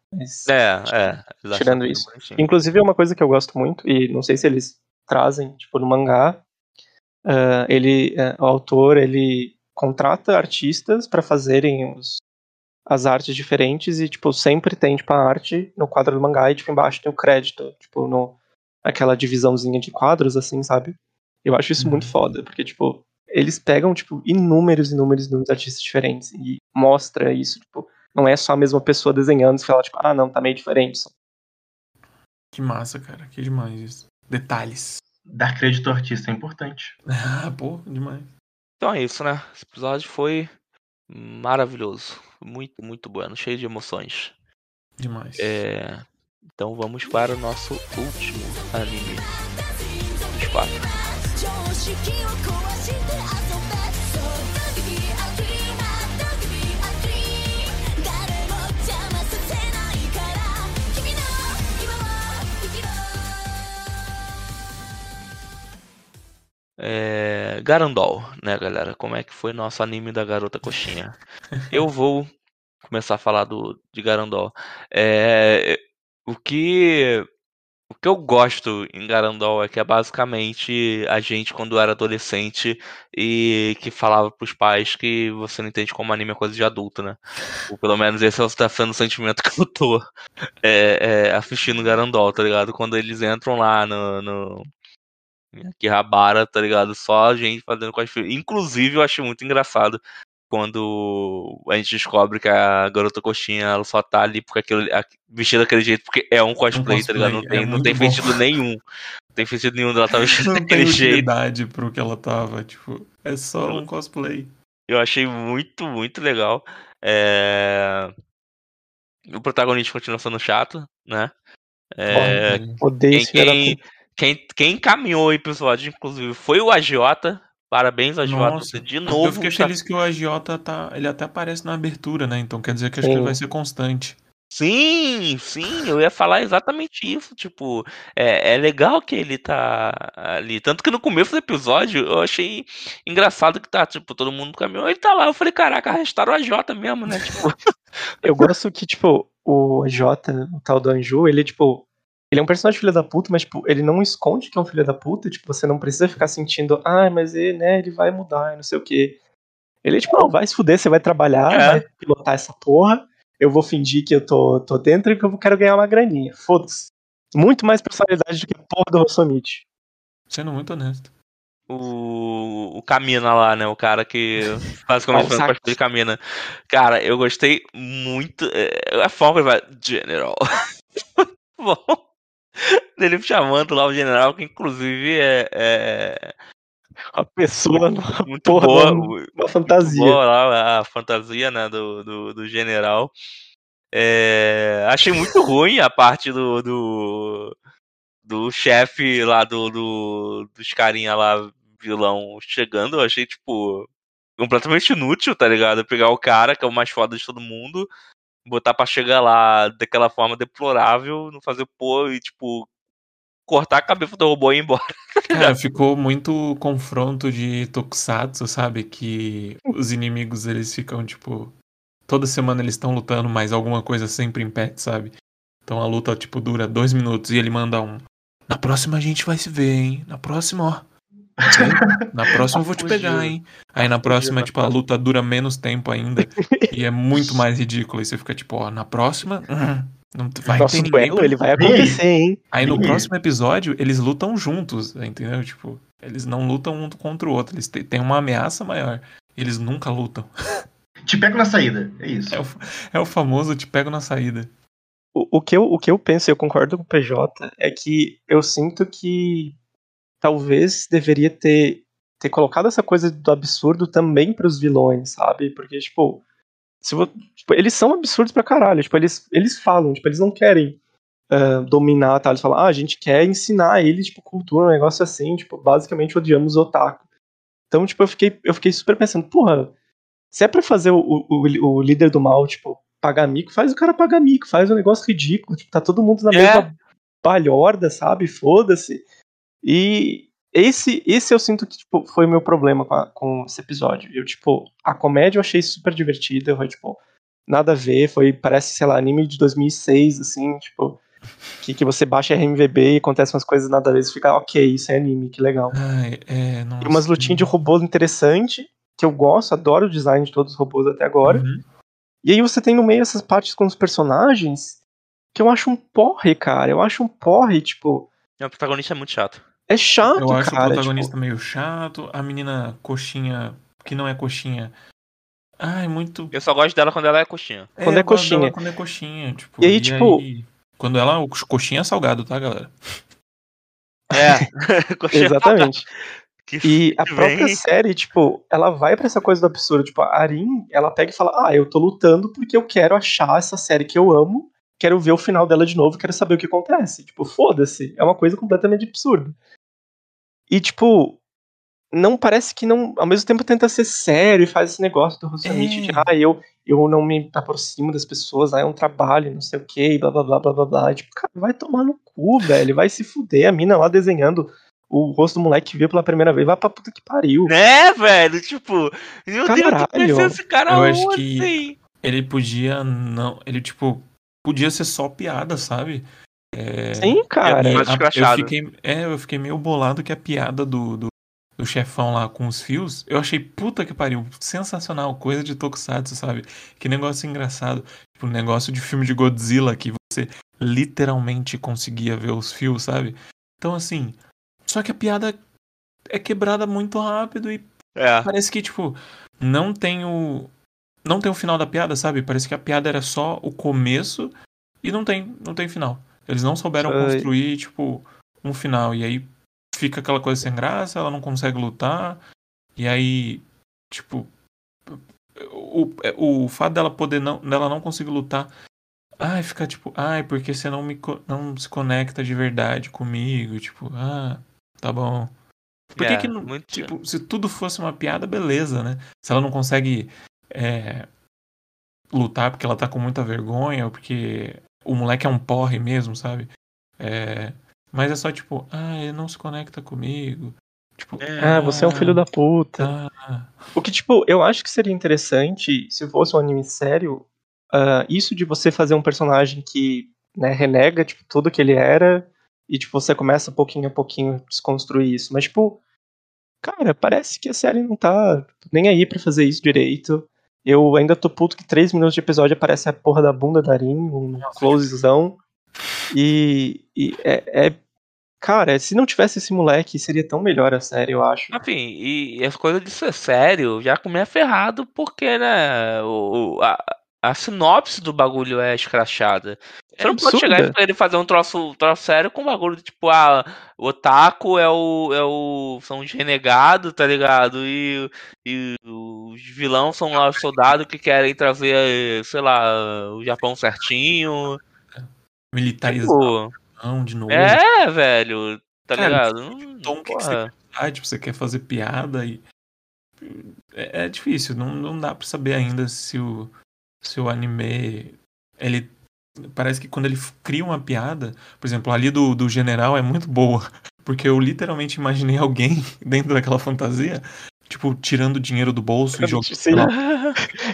É, é. eles acham Tirando muito isso. bonitinho. Inclusive é uma coisa que eu gosto muito, e não sei se eles trazem, tipo, no mangá, ah, ele, ah, o autor, ele contrata artistas para fazerem os, as artes diferentes e, tipo, sempre tem, tipo, a arte no quadro do mangá e, tipo, embaixo tem o crédito, tipo, no, aquela divisãozinha de quadros, assim, sabe? Eu acho isso muito Uhum. foda, porque, tipo, eles pegam, tipo, inúmeros, inúmeros, inúmeros artistas diferentes e mostra isso, tipo, não é só a mesma pessoa desenhando e fala, tipo, ah, não, tá meio diferente. que massa, cara, que demais isso. Detalhes. Dar crédito ao artista é importante. Ah, pô, demais. Então é isso, né? Esse episódio foi maravilhoso. Muito, muito bueno. Cheio de emoções. Demais. É, Então vamos para o nosso último anime dos quatro. É... Garandol, né, galera? Como é que foi nosso anime da garota coxinha? Eu vou começar a falar do, de Garandol. É... O que o que eu gosto em Garandol é que é basicamente a gente quando era adolescente e que falava pros pais que você não entende como anime é coisa de adulto, né? Ou pelo menos esse é o- tá sendo o sentimento que eu tô é, é, assistindo Garandol, tá ligado? Quando eles entram lá no, no em Akihabara, tá ligado? Só a gente fazendo cosplay. Inclusive, eu acho muito engraçado quando a gente descobre que a garota coxinha ela só tá ali porque aquilo, a- vestida daquele jeito porque é um cosplay, tá ligado? Não cosplay, tem, é não tem bom. sentido nenhum. Não tem sentido nenhum dela tá vestida Não tem daquele jeito. utilidade pro que ela tava, tipo, é só um cosplay. Eu achei muito, muito legal. É... O protagonista continua sendo chato, né? É, Odeio Quem, quem. Quem, quem encaminhou o episódio, inclusive, foi o Agiota. Parabéns, Agiota. Nossa, Você de eu novo. fiquei tá- feliz que o agiota tá. Ele até aparece na abertura, né? Então quer dizer que acho que ele vai ser constante. Sim, sim, eu ia falar exatamente isso. Tipo, é, é legal que ele tá ali. Tanto que no começo do episódio eu achei engraçado que tá, tipo, todo mundo no caminhão. Ele tá lá. Eu falei, caraca, arrestaram o Agiota mesmo, né? Tipo, Eu gosto que, tipo, o Jota, o tal do Anju, ele, tipo. Ele é um personagem filho da puta, mas, tipo, ele não esconde que é um filho da puta. Tipo, você não precisa ficar sentindo, ah, mas ele, né, ele vai mudar, não sei o quê. Ele, tipo, não, vai se fuder, você vai trabalhar, É. vai pilotar essa porra. Eu vou fingir que eu tô, tô dentro e que eu quero ganhar uma graninha. Foda-se. Muito mais personalidade do que a porra do Rossomite. Sendo muito honesto. o, o Camina lá, né? O cara que faz Sax. parte de Camina. Cara, eu gostei muito. é, A forma que ele vai. General. Bom. Ele chamando lá o general, que inclusive é, é A pessoa muito porra boa. uma- o- uma fantasia. boa lá a fantasia né, do, do, do general. É, achei muito ruim a parte do, do, do chefe lá do, do, dos carinha lá, vilão, chegando. Eu achei, tipo, completamente inútil, tá ligado? Pegar o cara, que é o mais foda de todo mundo, botar pra chegar lá daquela forma deplorável, não fazer pô e, tipo, cortar a cabeça do robô e ir embora. Cara, ficou muito confronto de Tokusatsu, sabe? Que os inimigos eles ficam, tipo. Toda semana eles estão lutando, mas alguma coisa sempre impede, sabe? Então a luta, tipo, dura dois minutos e ele manda um. Na próxima a gente vai se ver, hein? Na próxima, ó. Na próxima eu vou te pegar, hein? Aí na próxima, tipo, a luta dura menos tempo ainda. e é muito mais ridículo. E você fica, tipo, ó, na próxima. hum, não vai Nosso ter ninguém. pra- ele vai acontecer, hein? Aí no próximo episódio, eles lutam juntos, entendeu? Tipo, eles não lutam um contra o outro, eles têm uma ameaça maior. Eles nunca lutam. Te pego na saída. É isso. É o, é o famoso te pego na saída. O, o, que eu, o que eu penso, e eu concordo com o PJ, é que eu sinto que talvez deveria ter, ter colocado essa coisa do absurdo também pros vilões, sabe? Porque, tipo, se vo- tipo, eles são absurdos pra caralho. Tipo, eles, eles falam, tipo, eles não querem ah, dominar, tá? Eles falam, ah, a gente quer ensinar eles, tipo, cultura, um negócio assim, tipo, basicamente odiamos o otaku. Então, tipo, eu fiquei, eu fiquei super pensando, porra, se é pra fazer o, o, o- o líder do mal, tipo, pagar mico, faz o cara pagar mico, faz um negócio ridículo, tipo, tá todo mundo na É. mesma balhorda, sabe? Foda-se. E esse, esse eu sinto que tipo, foi o meu problema com, a- com esse episódio. Eu, tipo, a comédia eu achei super divertida, foi, tipo, nada a ver, foi, parece, sei lá, anime de 2006, assim, tipo, que, que você baixa RMVB e acontece umas coisas nada a ver, você fica, ok, isso é anime, que legal. Ai, é, nossa. E umas lutinhas de robôs interessante, que eu gosto, adoro o design de todos os robôs até agora. Uhum. E aí você tem no meio essas partes com os personagens que eu acho um porre, cara. Eu acho um porre, tipo, O protagonista é muito chato. É chato, Eu acho cara. o protagonista tipo, meio chato, a menina coxinha, que não é coxinha. Ai, muito. Eu só gosto dela quando ela é coxinha. Quando eu é gosto dela coxinha. Quando é coxinha, tipo. E aí, tipo- quando ela. O coxinha é salgado, tá, galera? É. coxinha Exatamente. que E a vem- própria série, tipo, ela vai pra essa coisa do absurdo. Tipo, a Arin, ela pega e fala: Ah, eu tô lutando porque eu quero achar essa série que eu amo, quero ver o final dela de novo, quero saber o que acontece. Tipo, foda-se. É uma coisa completamente absurda. E, tipo, não parece que não. Ao mesmo tempo tenta ser sério e faz esse negócio do de É. ah, eu, eu não me aproximo das pessoas, ah, é um trabalho, não sei o que, blá blá blá blá blá blá. Tipo, cara, vai tomar no cu, velho. Vai se fuder. A mina lá desenhando o rosto do moleque que viu pela primeira vez, vai pra puta que pariu. Né, velho? Tipo, meu Deus, Caralho. conheceu esse cara Eu acho que- Ele podia não. Ele, tipo, podia ser só piada, sabe? É, Sim, cara. É, eu escrachado. fiquei, é, eu fiquei meio bolado que a piada do, do, do chefão lá com os fios, eu achei puta que pariu, sensacional, coisa de Tokusatsu, sabe? Que negócio engraçado. Tipo, um negócio de filme de Godzilla que você literalmente conseguia ver os fios, sabe? Então, assim, só que a piada é quebrada muito rápido e É. parece que, tipo, não tem o. Não tem o final da piada, sabe? Parece que a piada era só o começo e não tem, não tem final. Eles não souberam Ai. construir, tipo, um final. E aí fica aquela coisa sem graça, ela não consegue lutar. E aí, tipo. O, o fato dela poder não. dela não conseguir lutar. Ai, fica tipo, ai, porque você não me não se conecta de verdade comigo, tipo, ah, tá bom. Por que É, que não, tipo, se tudo fosse uma piada, beleza, né? Se ela não consegue é, lutar porque ela tá com muita vergonha, ou porque o moleque é um porre mesmo, sabe? É, mas é só tipo, ah, ele não se conecta comigo. Tipo, É. Ah, você é um filho da puta. ah, O que, tipo, eu acho que seria interessante, se fosse um anime sério, ah, isso de você fazer um personagem que né, renega tipo, tudo que ele era e tipo, você começa pouquinho a pouquinho a desconstruir isso. Mas, tipo, cara, parece que a série não tá nem aí pra fazer isso direito. Eu ainda tô puto que três minutos de episódio aparece a porra da bunda da Arin, um closezão. E, e é, é- Cara, se não tivesse esse moleque, seria tão melhor a série, eu acho. Enfim, e, e as coisas de ser sério já começa ferrado porque, né, o, o- a, a sinopse do bagulho é escrachada. Você não pode chegar e ele fazer um troço, troço sério com um bagulho de, tipo, ah, o otaku é o, é o. são os renegados, tá ligado? E, e os vilão são lá os soldados que querem trazer, sei lá, o Japão certinho. militarizar Tipo, de novo. é, velho, tá Cara, ligado? Hum, tom que porra. Ah, tipo, você quer fazer piada e. É, é difícil, não, não dá pra saber ainda se o, se o anime. Ele. Parece que quando ele cria uma piada, por exemplo, ali do, do general é muito boa. Porque eu literalmente imaginei alguém dentro daquela fantasia, tipo, tirando dinheiro do bolso e jogando. Sim. sei lá,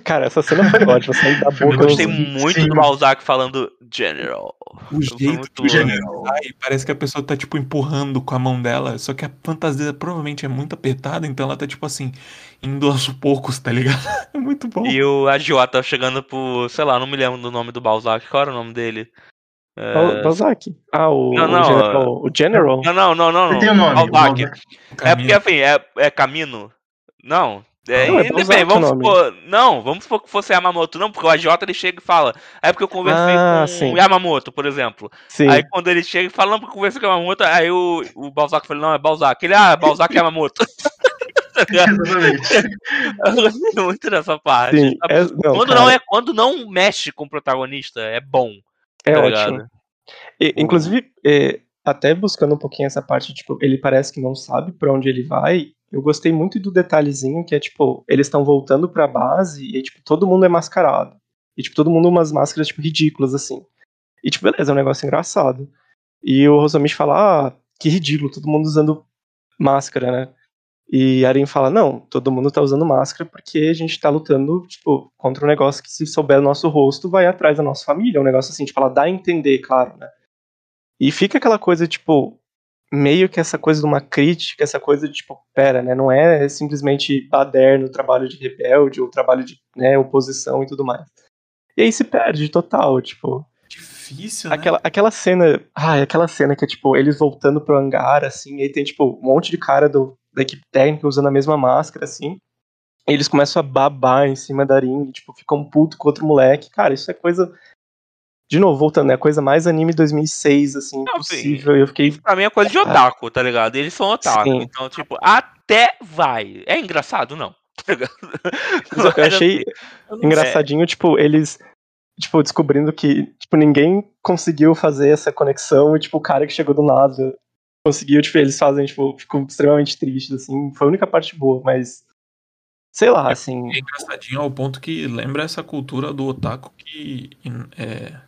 Cara, essa cena foi ótima, sair da boca. Eu gostei muito sim. do Balzac falando General. O jeito que General. sai, parece que a pessoa tá, tipo, empurrando com a mão dela, só que a fantasia provavelmente é muito apertada, então ela tá, tipo assim, indo aos poucos, tá ligado? É muito bom. E o agiota chegando pro, sei lá, não me lembro do nome do Balzac. Qual era o nome dele? É, Bal- Balzac. Ah, o, Não, o não, General. O General. Não, não, não, não. Não. tem o nome. o Balzac. O É porque, assim, é, é Camino? Não. É, Não, é bem, vamos supor. Não, vamos supor que fosse Yamamoto. Não, porque o agiota ele chega e fala. É porque eu conversei Ah, com sim. o Yamamoto, por exemplo. Sim. Aí quando ele chega e fala, não, porque eu conversei com o Yamamoto, aí o, o Balzac fala, não, é Balzac. Ele, ah, Balzac é Yamamoto. Eu gostei muito dessa parte. Sim, é- não, quando, cara, não é, quando não mexe com o protagonista, é bom. é tá ótimo. E, inclusive, é, até buscando um pouquinho essa parte, tipo, ele parece que não sabe pra onde ele vai. Eu gostei muito do detalhezinho que é, tipo, eles estão voltando pra base e, tipo, todo mundo é mascarado. E, tipo, todo mundo umas máscaras, tipo, ridículas, assim. E, tipo, beleza, é um negócio engraçado. E o Rosamichi fala, ah, que ridículo, todo mundo usando máscara, né? E Arin fala, não, todo mundo tá usando máscara porque a gente tá lutando, tipo, contra um negócio que se souber o nosso rosto, vai atrás da nossa família. Um negócio assim, tipo, ela dá a entender, claro, né? E fica aquela coisa, tipo, meio que essa coisa de uma crítica, essa coisa de, tipo, pera, né? Não é simplesmente baderno, trabalho de rebelde, ou trabalho de, né, oposição e tudo mais. E aí se perde total, tipo, Difícil, né? Aquela, aquela cena. Ai, aquela cena que é tipo, eles voltando pro hangar, assim, e aí tem, tipo, um monte de cara do, da equipe técnica usando a mesma máscara, assim. E eles começam a babar em cima da Ring, tipo, ficam puto com outro moleque. Cara, isso é coisa. De novo, voltando, é a coisa mais anime 2006, assim, Não, possível. E eu fiquei. Pra mim é coisa de otaku, tá ligado? Eles são otaku. Sim. Então, tipo, até vai. É engraçado? Não. Tá eu- achei Eu não engraçadinho, tipo, eles. Tipo, descobrindo que, tipo, ninguém conseguiu fazer essa conexão e, tipo, o cara que chegou do nada conseguiu, tipo, eles fazem, tipo, ficam extremamente tristes, assim. Foi a única parte boa, mas. Sei lá, assim. É engraçadinho ao ponto que lembra essa cultura do otaku que é,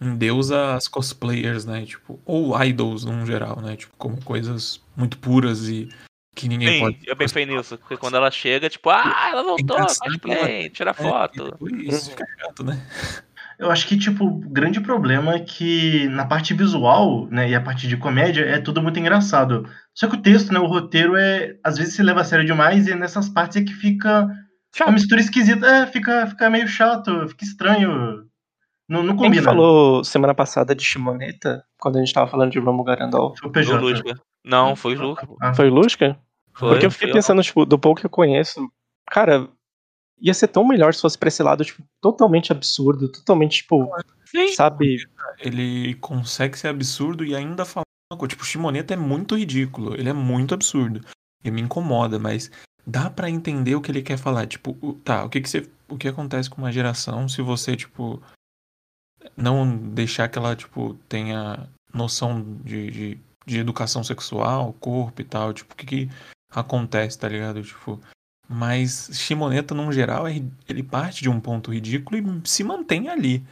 endeusa as cosplayers, né? Tipo, ou idols no geral, né? Tipo, como coisas muito puras e que ninguém Sim, pode. eu pensei nisso. Porque quando ela chega, tipo, ah, ela voltou, cosplay, tira É, foto. e depois fica chato, né? Eu acho que, tipo, o grande problema é que na parte visual, né, e a parte de comédia, é tudo muito engraçado. Só que o texto, né, o roteiro é, às vezes se leva a sério demais e é nessas partes é que fica uma Chato. mistura esquisita, é, fica, fica meio chato, fica estranho. Não, não Quem combina. que falou semana passada de Shimoneta, quando a gente tava falando de Romo Garandol? Foi o Foi o PJ. Lusca. Não, foi o Luca. Ah, Foi o Lusca? Foi, Porque eu fiquei foi pensando, tipo, do pouco que eu conheço, cara, ia ser tão melhor se fosse pra esse lado, tipo, totalmente absurdo, totalmente, tipo, Sim. sabe? Ele consegue ser absurdo e ainda falar uma coisa. Tipo, o Shimoneta é muito ridículo. Ele é muito absurdo. E me incomoda, mas dá pra entender o que ele quer falar. Tipo, tá, o que que você. O que acontece com uma geração se você, tipo. Não deixar que ela, tipo, tenha noção de, de, de educação sexual, corpo e tal. Tipo, o que que acontece, tá ligado? Tipo. Mas Shimoneta, num geral, é ele parte de um ponto ridículo e se mantém ali.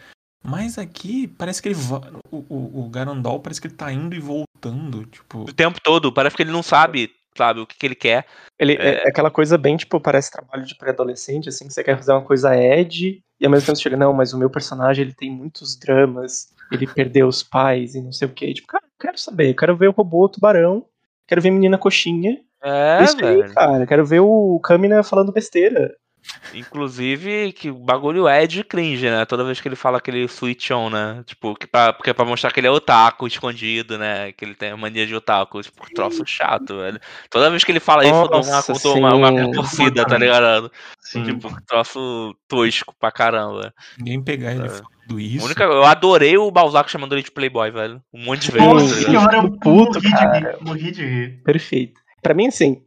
Mas aqui parece que ele va... o, o, o Garandol parece que ele tá indo e voltando, tipo, O tempo todo, parece que ele não sabe, sabe, o que, que ele quer. Ele é... é aquela coisa bem, tipo, parece trabalho de pré-adolescente, assim, que você quer fazer uma coisa ed, e ao mesmo tempo você chega, não, mas o meu personagem, ele tem muitos dramas, ele perdeu os pais e não sei o quê. Tipo, cara, eu quero saber, eu quero ver o robô tubarão, quero ver a menina coxinha. É, isso aí, cara, eu quero ver o Kamina falando besteira. Inclusive, que o bagulho é de cringe, né? Toda vez que ele fala aquele switch on, né? Tipo, que pra, porque é pra mostrar que ele é otaku escondido, né? Que ele tem a mania de otaku. Tipo, troço chato, velho. Toda vez que ele fala isso, eu dou uma, Nossa, eu dou uma, uma torcida, tá ligado? Sim. Tipo, troço tosco pra caramba. ninguém pegar ele É. falando A isso. Única, eu adorei o Balzac chamando ele de Playboy, velho. Um monte de vezes. Nossa tá ligado? senhora, eu Puto, morri cara. de rir. Morri de rir. Perfeito. Pra mim, assim,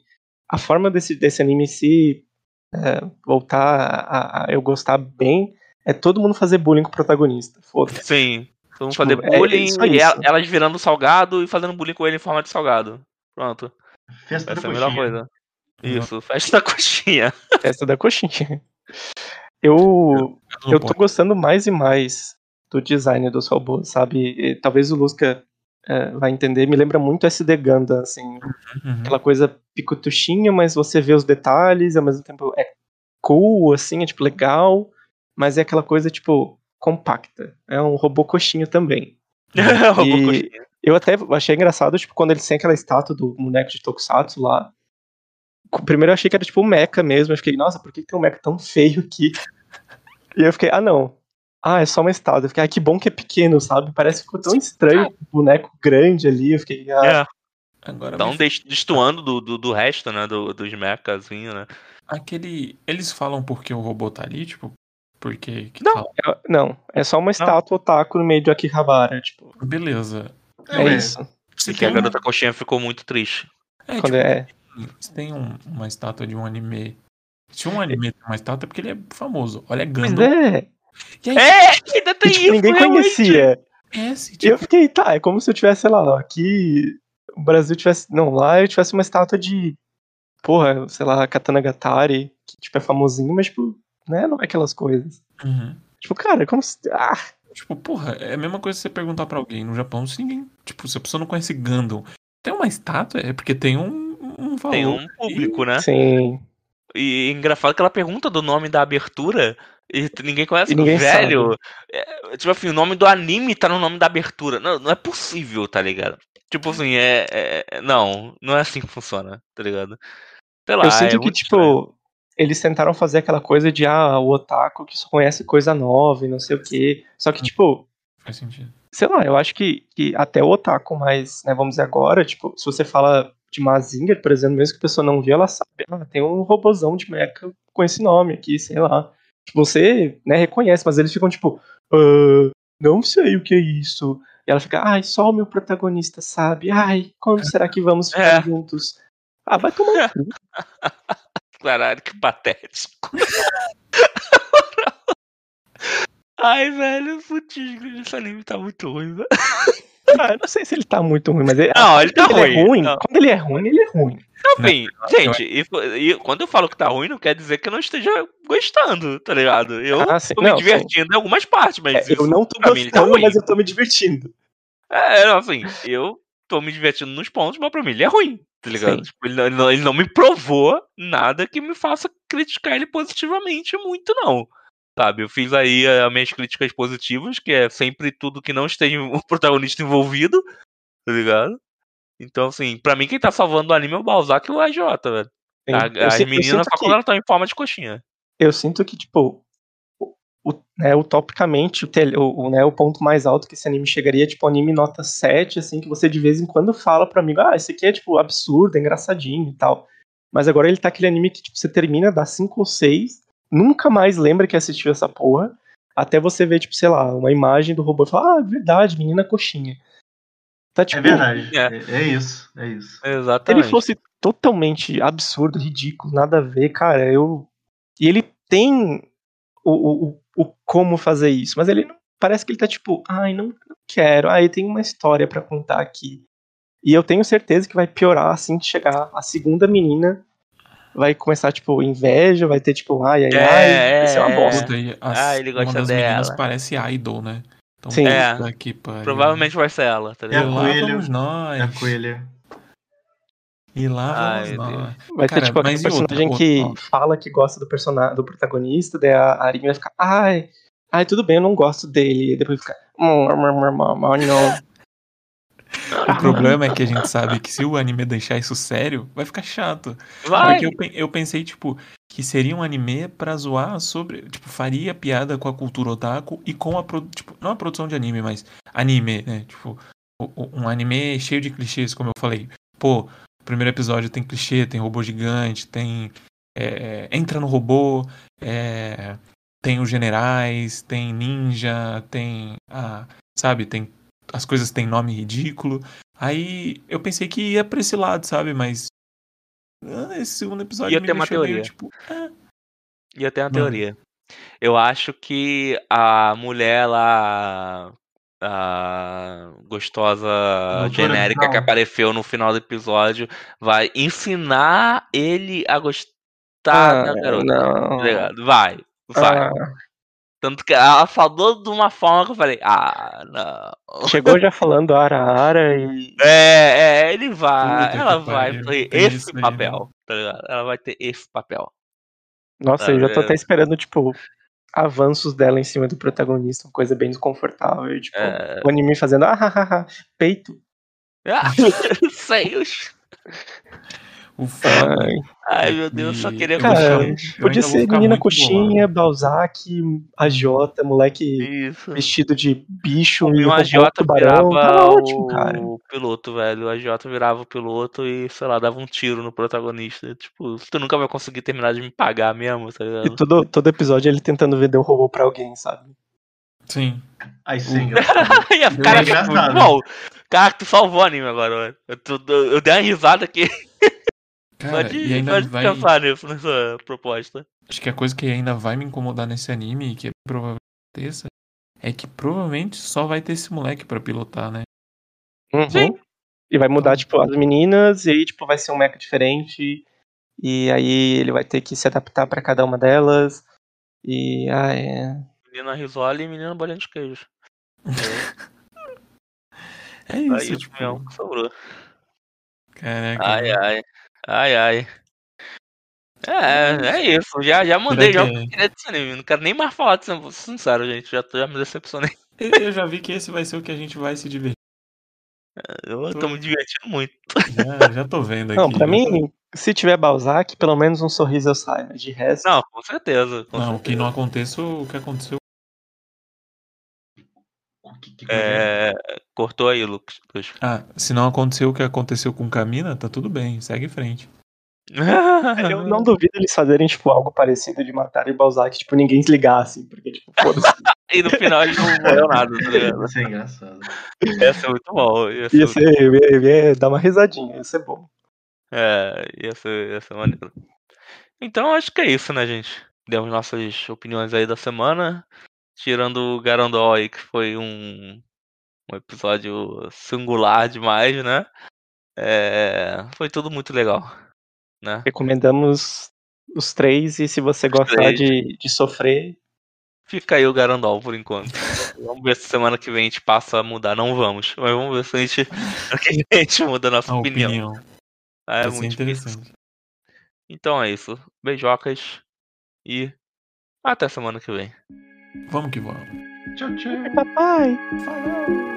a forma desse, desse anime se é, voltar a, a eu gostar bem é todo mundo fazer bullying com o protagonista. Foda-se. Sim. Vamos Tipo, fazer é- é bullying só e isso. ela- elas virando salgado e fazendo bullying com ele em forma de salgado. Pronto. Festa Essa da é a melhor coxinha. coisa. Isso, festa da coxinha. Festa da coxinha. Eu, eu tô gostando mais e mais do design dos robôs, sabe? E talvez o Lusca é, vai entender. Me lembra muito SD Gundam, assim. Uhum. Aquela coisa picotuchinha, mas você vê os detalhes, ao mesmo tempo é cool, assim, é tipo legal, mas é aquela coisa, tipo, compacta. É um robô coxinha também. Robô coxinha. Eu até achei engraçado, tipo, quando eles têm aquela estátua do boneco de Tokusatsu lá. Primeiro eu achei que era tipo um mecha mesmo. Eu fiquei, nossa, por que tem um mecha tão feio aqui? E eu fiquei, ah não. Ah, é só uma estátua. Eu fiquei, ah, que bom que é pequeno, sabe? Parece que ficou tão estranho o boneco grande ali. Eu fiquei, ah, É, Agora então me- des- destoando do, do, do resto, né? Do, dos mechazinhos, né? aquele. Eles falam porque o robô tá ali, tipo, porque. que Não. é- não, é só uma estátua otaku no meio de Akihabara, tipo. Beleza. É, ué, isso. Você que a uma- garota coxinha ficou muito triste. é, Quando tipo, é, você tem um- uma estátua de um anime. Se um anime tem uma estátua é porque ele é famoso. Olha Gundam. é, E aí, É, ainda e, tem tipo, isso, ninguém realmente. conhecia. esquece, E tipo, eu fiquei, tá, é como se eu tivesse, sei lá, aqui o Brasil tivesse. Não, lá eu tivesse uma estátua de. Porra, sei lá, Katana Gatari, que tipo é famosinho, mas tipo, né, não é aquelas coisas. uhum. Tipo, cara, como se. Ah, Tipo, porra, é a mesma coisa que você perguntar pra alguém no Japão se ninguém. Tipo, se a pessoa não conhece Gundam, tem uma estátua, é porque tem um, um valor. Tem um público, né? Sim. E engraçado que ela pergunta do nome da abertura e ninguém conhece. E ninguém Velho, é, tipo assim, o nome do anime tá no nome da abertura. Não, não é possível, tá ligado? Tipo assim, é, é- Não, não é assim que funciona, tá ligado? Sei lá, Eu sinto é que, tipo, estranho. eles tentaram fazer aquela coisa de, ah, o otaku que só conhece coisa nova e não sei o quê. Só que, tipo, Faz sentido. sei lá, eu acho que, que até o otaku, mas, né, vamos dizer agora, tipo, se você fala de Mazinger, por exemplo, mesmo que a pessoa não viu, ela sabe, ah, tem um robozão de mecha com esse nome aqui, sei lá. Tipo, você, né, reconhece, mas eles ficam tipo, "Ah, não sei o que é isso. E ela fica, ai, só o meu protagonista sabe, ai, quando será que vamos ficar É. juntos? Ah, vai tomar. Caralho, que patético. Ai, velho, putz, esse anime tá muito ruim, velho. Ah, eu não sei se ele tá muito ruim, mas ele, Não, ele tá quando ele é ruim. ruim. Não. Quando ele é ruim, ele é ruim. Enfim, gente, isso- e quando eu falo que tá ruim, não quer dizer que eu não esteja gostando, tá ligado? Eu Ah, sim. tô me Não, sim. divertindo em algumas partes, mas É, eu não tô tá gostando, ruim. mas eu tô me divertindo. É, assim, eu tô me divertindo nos pontos, mas pra mim ele é ruim, tá ligado? Sim. Tipo, ele não- ele não me provou nada que me faça criticar ele positivamente muito, não. Sabe, eu fiz aí eh, as minhas críticas positivas, que é sempre tudo que não esteja o protagonista envolvido, tá ligado? Então, assim, pra mim quem tá salvando o anime é o Balzac e o AJ, velho. A- As meninas só que- quando elas estão em forma de coxinha. eu sinto que, tipo, o, né, utopicamente, o, tele- o, o, né, o ponto mais alto que esse anime chegaria é, tipo, anime nota 7, assim, que você de vez em quando fala pro amigo, ah, esse aqui é, tipo, absurdo, é engraçadinho e tal. Mas agora ele tá aquele anime que, tipo, você termina, dá 5 ou 6, nunca mais lembra que assistiu essa porra, até você ver, tipo, sei lá, uma imagem do robô e falar, ah, é verdade, menina coxinha. Tá, É tipo, verdade. É. É, é isso, é isso. Se ele Exatamente. fosse totalmente absurdo, ridículo, nada a ver, cara, eu. E ele tem o, o, o- como fazer isso, mas ele não. Parece que ele tá tipo, ai, não, não quero, ai, tem uma história pra contar aqui. E eu tenho certeza que vai piorar assim que chegar a segunda menina. Vai começar, tipo, inveja, vai ter, tipo, ai, ai, É, ai, vai ser uma é, bosta. E as- Ah, ele gosta uma das meninas dela. parece idol, né? Então, Sim. É. pariu. Provavelmente vai ser ela, tá É E a ligado? lá coelha. vamos É nós. a coelha. E lá Ai, vamos nós. Vai Cara, ter, tipo, aquele outra- personagem outra- que ó. fala que gosta do, persona do protagonista, daí a Arin vai ficar, ai, ai, tudo bem, eu não gosto dele. E depois fica, "Hum, hum, hum, hum, hum, não. O problema é que a gente sabe que se o anime deixar isso sério, vai ficar chato. Vai! Porque eu, eu pensei, tipo, que seria um anime pra zoar sobre. Tipo, faria piada com a cultura otaku e com a. Tipo, não a produção de anime, mas anime, né? Tipo, um anime cheio de clichês, como eu falei. Pô, primeiro episódio tem clichê, tem robô gigante, tem. é, entra no robô, é, tem os generais, tem ninja, tem. A, sabe, tem. As coisas têm nome ridículo. Aí eu pensei que ia pra esse lado, sabe? Mas. ah, Esse segundo episódio Ia me ter uma deixou meio, teoria. tipo, ah, E eu tenho uma Mano. teoria. Eu acho que a mulher lá. A gostosa Doutora genérica Brown. que apareceu no final do episódio vai ensinar ele a gostar da garota. não. tá? Vai, vai. Ah, Tanto que ela falou de uma forma que eu falei, ah, não. chegou já falando ara ara e. É, é, ele vai, Puta ela vai pariu, ter tem esse isso aí, né? papel, tá ligado? Ela vai ter esse papel. Nossa, eu já tô até esperando, tipo, avanços dela em cima do protagonista, uma coisa bem desconfortável. e, Tipo, É. o anime fazendo, ah, ah, ah, ah, peito. Ah, seios. O. Ai, meu Deus, eu só E- queria Cara, eu podia ser menina coxinha, Balzac, AJ, moleque Isso. vestido de bicho E e o robô AJ tubarão. virava Tá ótimo, cara. o piloto, velho. O AJ virava o piloto e, sei lá, dava um tiro no protagonista. Tipo, tu nunca vai conseguir terminar de me pagar mesmo, tá E ligado? todo, todo episódio ele tentando vender o robô pra alguém, sabe? Sim. Aí sim. E a É cara, tipo, engraçado. bom, cara, tu salvou o anime agora, velho. Eu, tô- eu dei uma risada aqui. Cara, de, e ainda de vai. pensar nisso, nessa proposta. Acho que a coisa que ainda vai me incomodar nesse anime, que é provavelmente aconteça, é que provavelmente só vai ter esse moleque pra pilotar, né? Uhum. Sim. E vai mudar, tipo, as meninas, e aí, tipo, vai ser um mecha diferente. E aí ele vai ter que se adaptar pra cada uma delas. E. Ah, é. Menina risola e menina bolinha de queijo. É Aí isso, o tipo. opinião que sobrou. Caraca. Ai, ai. Ai, ai. É, é isso. Já, já mandei já que é? que anime. Não quero nem mais falar disso, vou ser sincero, gente. Já, tô- já me decepcionei. Eu eu já vi que esse vai ser o que a gente vai se divertir. Eu tô me divertindo muito. Já, já tô vendo aqui. Não, pra mim, se tiver Balzac, pelo menos um sorriso eu saio. De resto, Não, com certeza. Com Não, que certeza. não aconteça o que aconteceu. Que- que- É, cortou aí, Lucas. Ah, se não aconteceu o que aconteceu com Camina, tá tudo bem, segue em frente. eu não duvido eles fazerem, tipo, algo parecido de matar o Balzac, tipo, ninguém se ligar, assim, porque, tipo, foda-se. E no final ele não morreu nada, tá ligado? Isso é engraçado. Ia ser muito bom. Ia ser, Ia ser, ia, ia dar uma risadinha, ia ser bom. É, ia ser, ia ser maneiro. Então acho que é isso, né, gente? Demos nossas opiniões aí da semana. Tirando o Garandol aí, que foi um, um episódio singular demais, né? É, foi tudo muito legal. Né? Recomendamos os três, e se você gostar três. de, de sofrer, Fica aí o Garandol por enquanto. vamos ver se semana que vem a gente passa a mudar. Não vamos, mas vamos ver se a gente, se a gente muda a nossa A opinião. opinião. É Vai ser muito interessante. Então é isso. Beijocas e até semana que vem. Vamos que vamos. Tchau, tchau. É papai. Falou.